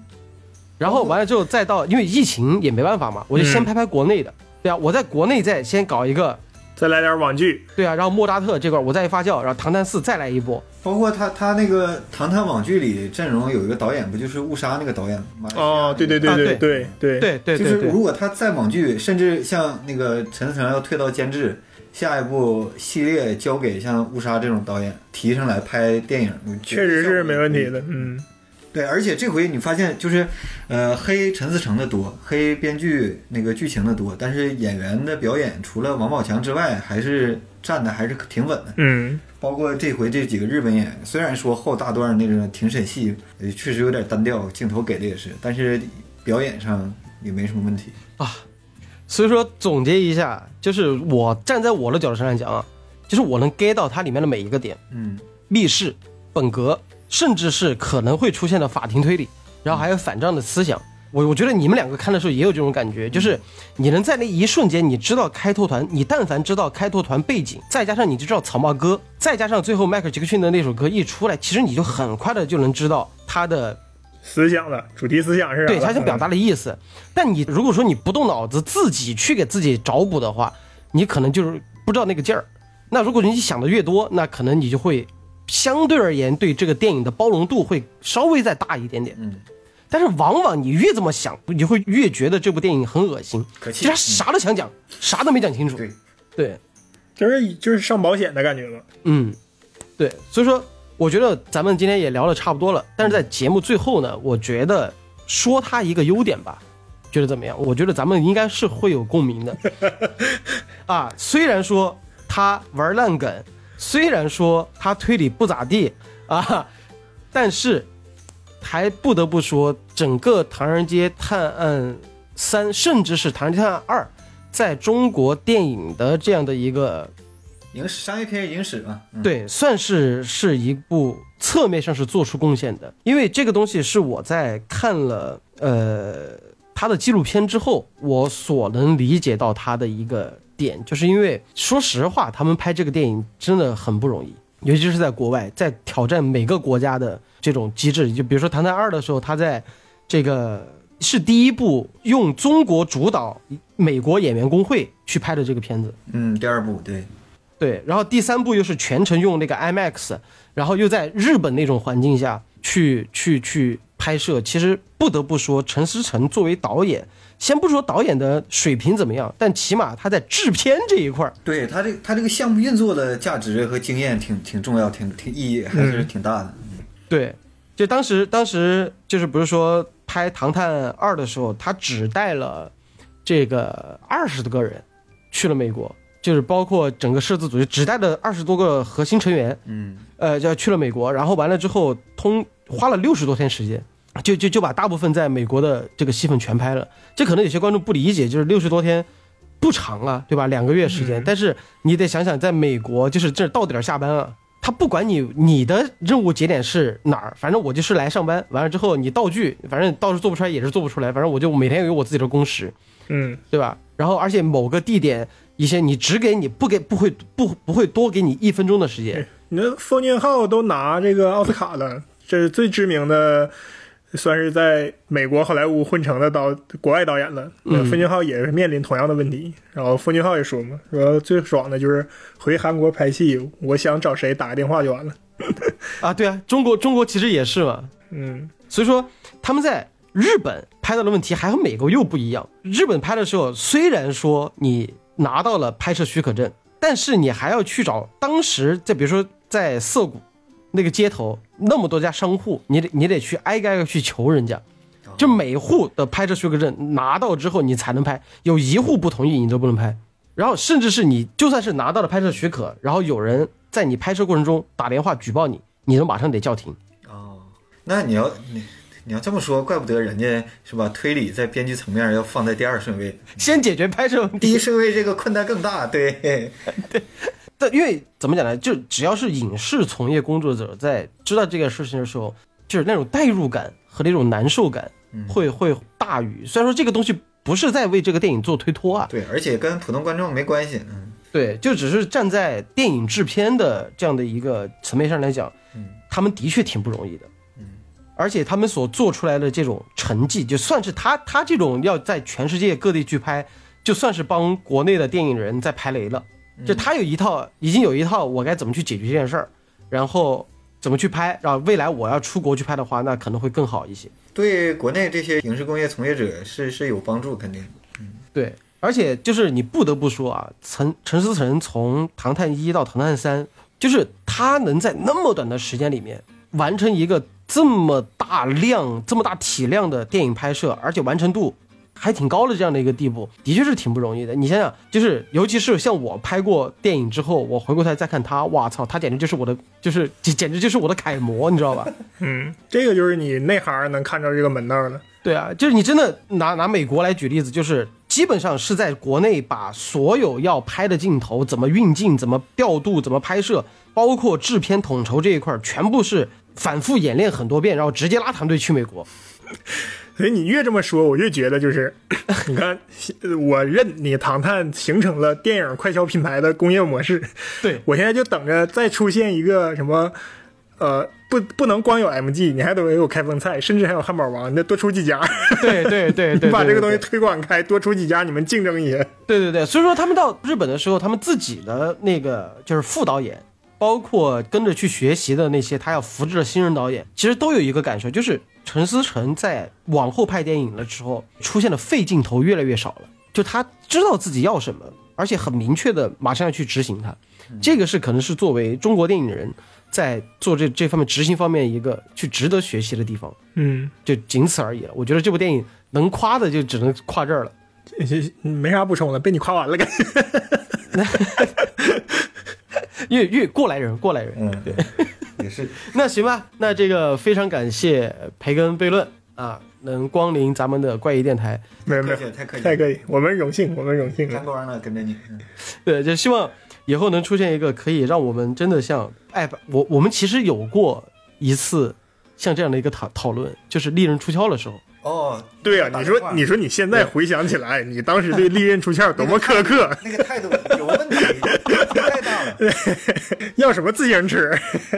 然后完了之后再到，因为疫情也没办法嘛，我就先拍拍国内的，对啊，我在国内再先搞一个。再来点网剧，对啊，然后莫扎特这块我再一发酵，然后唐探四再来一波，包括他他那个唐探网剧里阵容有一个导演，不就是误杀那个导演吗？哦，对对对对。对对对。对，就是如果他在网剧，甚至像那个陈思诚要退到监制，下一部系列交给像误杀这种导演提上来拍电影，确实是没问题的，嗯。对，而且这回你发现就是，呃，黑陈思诚的多，黑编剧那个剧情的多，但是演员的表演除了王宝强之外，还是站的还是挺稳的。嗯，包括这回这几个日本演员，虽然说后大段那个庭审戏确实有点单调，镜头给的也是，但是表演上也没什么问题啊。所以说总结一下，就是我站在我的角度上来讲啊，就是我能 get 到它里面的每一个点，嗯，密室、本格。甚至是可能会出现的法庭推理，然后还有反战的思想。我我觉得你们两个看的时候也有这种感觉，就是你能在那一瞬间，你知道开拓团，你但凡知道开拓团背景，再加上你就知道草帽哥，再加上最后迈克尔杰克逊的那首歌一出来，其实你就很快的就能知道他的思想了，主题思想是对他想表达的意思。但你如果说你不动脑子，自己去给自己找补的话，你可能就是不知道那个劲儿。那如果你想的越多，那可能你就会。相对而言，对这个电影的包容度会稍微再大一点点。嗯，但是往往你越这么想，你会越觉得这部电影很恶心。其实他啥都想讲，啥都没讲清楚。对，对，就是就是上保险的感觉嘛。嗯，对。所以说，我觉得咱们今天也聊的差不多了。但是在节目最后呢，我觉得说他一个优点吧，觉得怎么样？我觉得咱们应该是会有共鸣的。啊，虽然说他玩烂梗。虽然说他推理不咋地啊，但是还不得不说，整个《唐人街探案三》甚至是《唐人街探案二》，在中国电影的这样的一个影史商业片影史嘛，对，算是是一部侧面上是做出贡献的。因为这个东西是我在看了呃他的纪录片之后，我所能理解到他的一个点，就是因为说实话，他们拍这个电影真的很不容易，尤其是在国外，在挑战每个国家的这种机制。就比如说《唐探二》的时候，他在这个是第一部用中国主导美国演员工会去拍的这个片子，嗯，第二部对，对，然后第三部又是全程用那个 IMAX，然后又在日本那种环境下去去去拍摄。其实不得不说，陈思诚作为导演，先不说导演的水平怎么样，但起码他在制片这一块儿，对他这他这个项目运作的价值和经验挺挺重要，挺挺意义还是挺大的。对，就当时当时就是不是说拍《唐探二》的时候，他只带了这个二十多个人去了美国，就是包括整个摄制组，就只带了二十多个核心成员，嗯，呃，就去了美国，然后完了之后通花了六十多天时间，就就就把大部分在美国的这个戏份全拍了。这可能有些观众不理解，就是六十多天不长啊，对吧？两个月时间，但是你得想想，在美国就是这到点儿下班啊，他不管你你的任务节点是哪儿，反正我就是来上班，完了之后你道具，反正到时做不出来也是做不出来，反正我就每天有我自己的工时，嗯，对吧？然后而且某个地点一些你只给你不给不会不不会多给你一分钟的时间，你那奉俊昊都拿这个奥斯卡了，这是最知名的，算是在美国好莱坞混成的导国外导演了。那嗯奉俊昊也是面临同样的问题。然后奉俊昊也说嘛，说最爽的就是回韩国拍戏，我想找谁打个电话就完了。啊，对啊，中国中国其实也是嘛，嗯所以说他们在日本拍到的问题还和美国又不一样。日本拍的时候，虽然说你拿到了拍摄许可证，但是你还要去找当时在比如说在涩谷那个街头那么多家商户，你得你得去挨个挨个去求人家。就每户的拍摄许可证拿到之后，你才能拍，有一户不同意，你都不能拍。然后甚至是你就算是拿到了拍摄许可，然后有人在你拍摄过程中打电话举报你，你都马上得叫停。哦，那你要你你要这么说，怪不得人家是吧？推理在编剧层面要放在第二顺位，先解决拍摄问题。第一顺位这个困难更大。对 对，但因为怎么讲呢？就只要是影视从业工作者在知道这个事情的时候，就是那种代入感和那种难受感会会大于。虽然说这个东西不是在为这个电影做推脱啊，对，而且跟普通观众没关系。嗯，对，就只是站在电影制片的这样的一个层面上来讲，嗯，他们的确挺不容易的，嗯，而且他们所做出来的这种成绩，就算是他他这种要在全世界各地去拍，就算是帮国内的电影人在排雷了，就他有一套，已经有一套我该怎么去解决这件事儿，然后怎么去拍，然后未来我要出国去拍的话，那可能会更好一些。对国内这些影视工业从业者是是有帮助，肯定。对，而且就是你不得不说啊，陈陈思诚从《唐探一》到《唐探三》，就是他能在那么短的时间里面完成一个这么大量、这么大体量的电影拍摄，而且完成度还挺高的这样的一个地步，的确是挺不容易的。你想想，就是尤其是像我拍过电影之后，我回过头来再看他，哇操，他简直就是我的，就是简简直就是我的楷模，你知道吧？嗯，这个就是你内行能看着这个门道的。对啊，就是你真的拿拿美国来举例子，就是基本上是在国内把所有要拍的镜头怎么运镜、怎么调度、怎么拍摄，包括制片统筹这一块儿，全部是反复演练很多遍，然后直接拉团队去美国。所以你越这么说，我越觉得就是，你看，我认你唐探形成了电影快消品牌的工业模式。对我现在就等着再出现一个什么，呃，不不能光有 MG，你还得有开封菜，甚至还有汉堡王，你得多出几家，对对对 对，你把这个东西推广开，多出几家，你们竞争一下。对对对，所以说他们到日本的时候，他们自己的那个就是副导演，包括跟着去学习的那些他要扶持的新人导演，其实都有一个感受，就是陈思诚在往后拍电影的时候，出现的废镜头越来越少了，就他知道自己要什么，而且很明确的马上要去执行它。这个是可能是作为中国电影人在做这这方面执行方面一个去值得学习的地方，嗯，就仅此而已了。我觉得这部电影能夸的就只能夸这儿了。没啥补充了，被你夸完了，感觉。越越过来人，过来人。嗯，对，也是。那行吧，那这个非常感谢培根悖论啊，能光临咱们的怪异电台。没有没有客气，太客气太可以，我们荣幸，我们荣幸沾光了，跟着你。嗯对，就希望以后能出现一个可以让我们真的像，哎，不我我们其实有过一次像这样的一个讨讨论，就是利刃出鞘的时候，哦，对呀、打电话你说你说你现在回想起来，你当时对利刃出鞘多么苛刻，那个态度有问题，了。要什么自行车？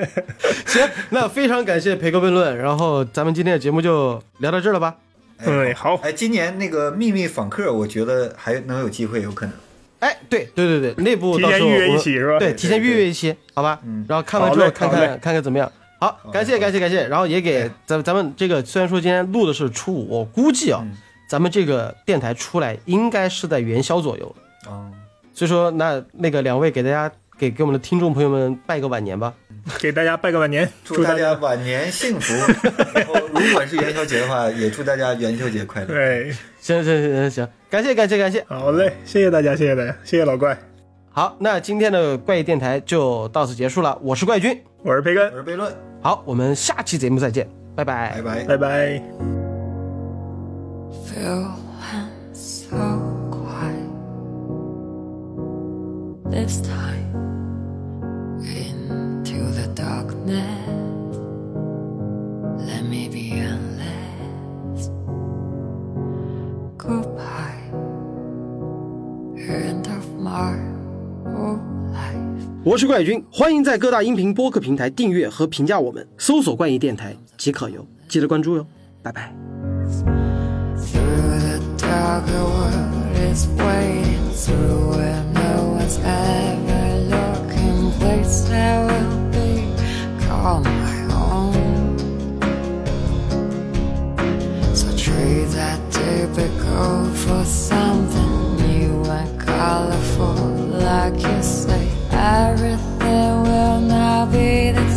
行，那非常感谢培哥辩论，然后咱们今天的节目就聊到这儿了吧？嗯，好，哎，今年那个秘密访客，我觉得还能有机会，有可能。哎，对对对对，内部提到时候前预约一我期是吧？对，提前预约一期，好吧？嗯然后看完之后看看看看怎么样。好，感谢感谢感谢，然后也给咱咱们这个虽然说今天录的是初五，我估计啊，咱们这个电台出来应该是在元宵左右，啊，所以说那那个两位给大家给给我们的听众朋友们拜个晚年吧。给大家拜个晚年，祝大大家晚年幸福。然后，如果是元宵节的话，也祝大家元宵节快乐。对，行行行行行，感谢感谢感谢。好嘞，谢谢大家，谢谢大家，谢谢老怪，好，那今天的怪异电台就到此结束了，我是怪君。我是培根我，是悖论，好，我们下期节目再见，拜拜拜拜。拜拜。feeling so quiet this time 我是怪君，欢迎在各大音频播客平台订阅和评价我们，搜索“怪异电台”即可哟，记得关注哟，拜拜。all my own. So trade that typical for something new and colorful, like you say. Everything will now be the same.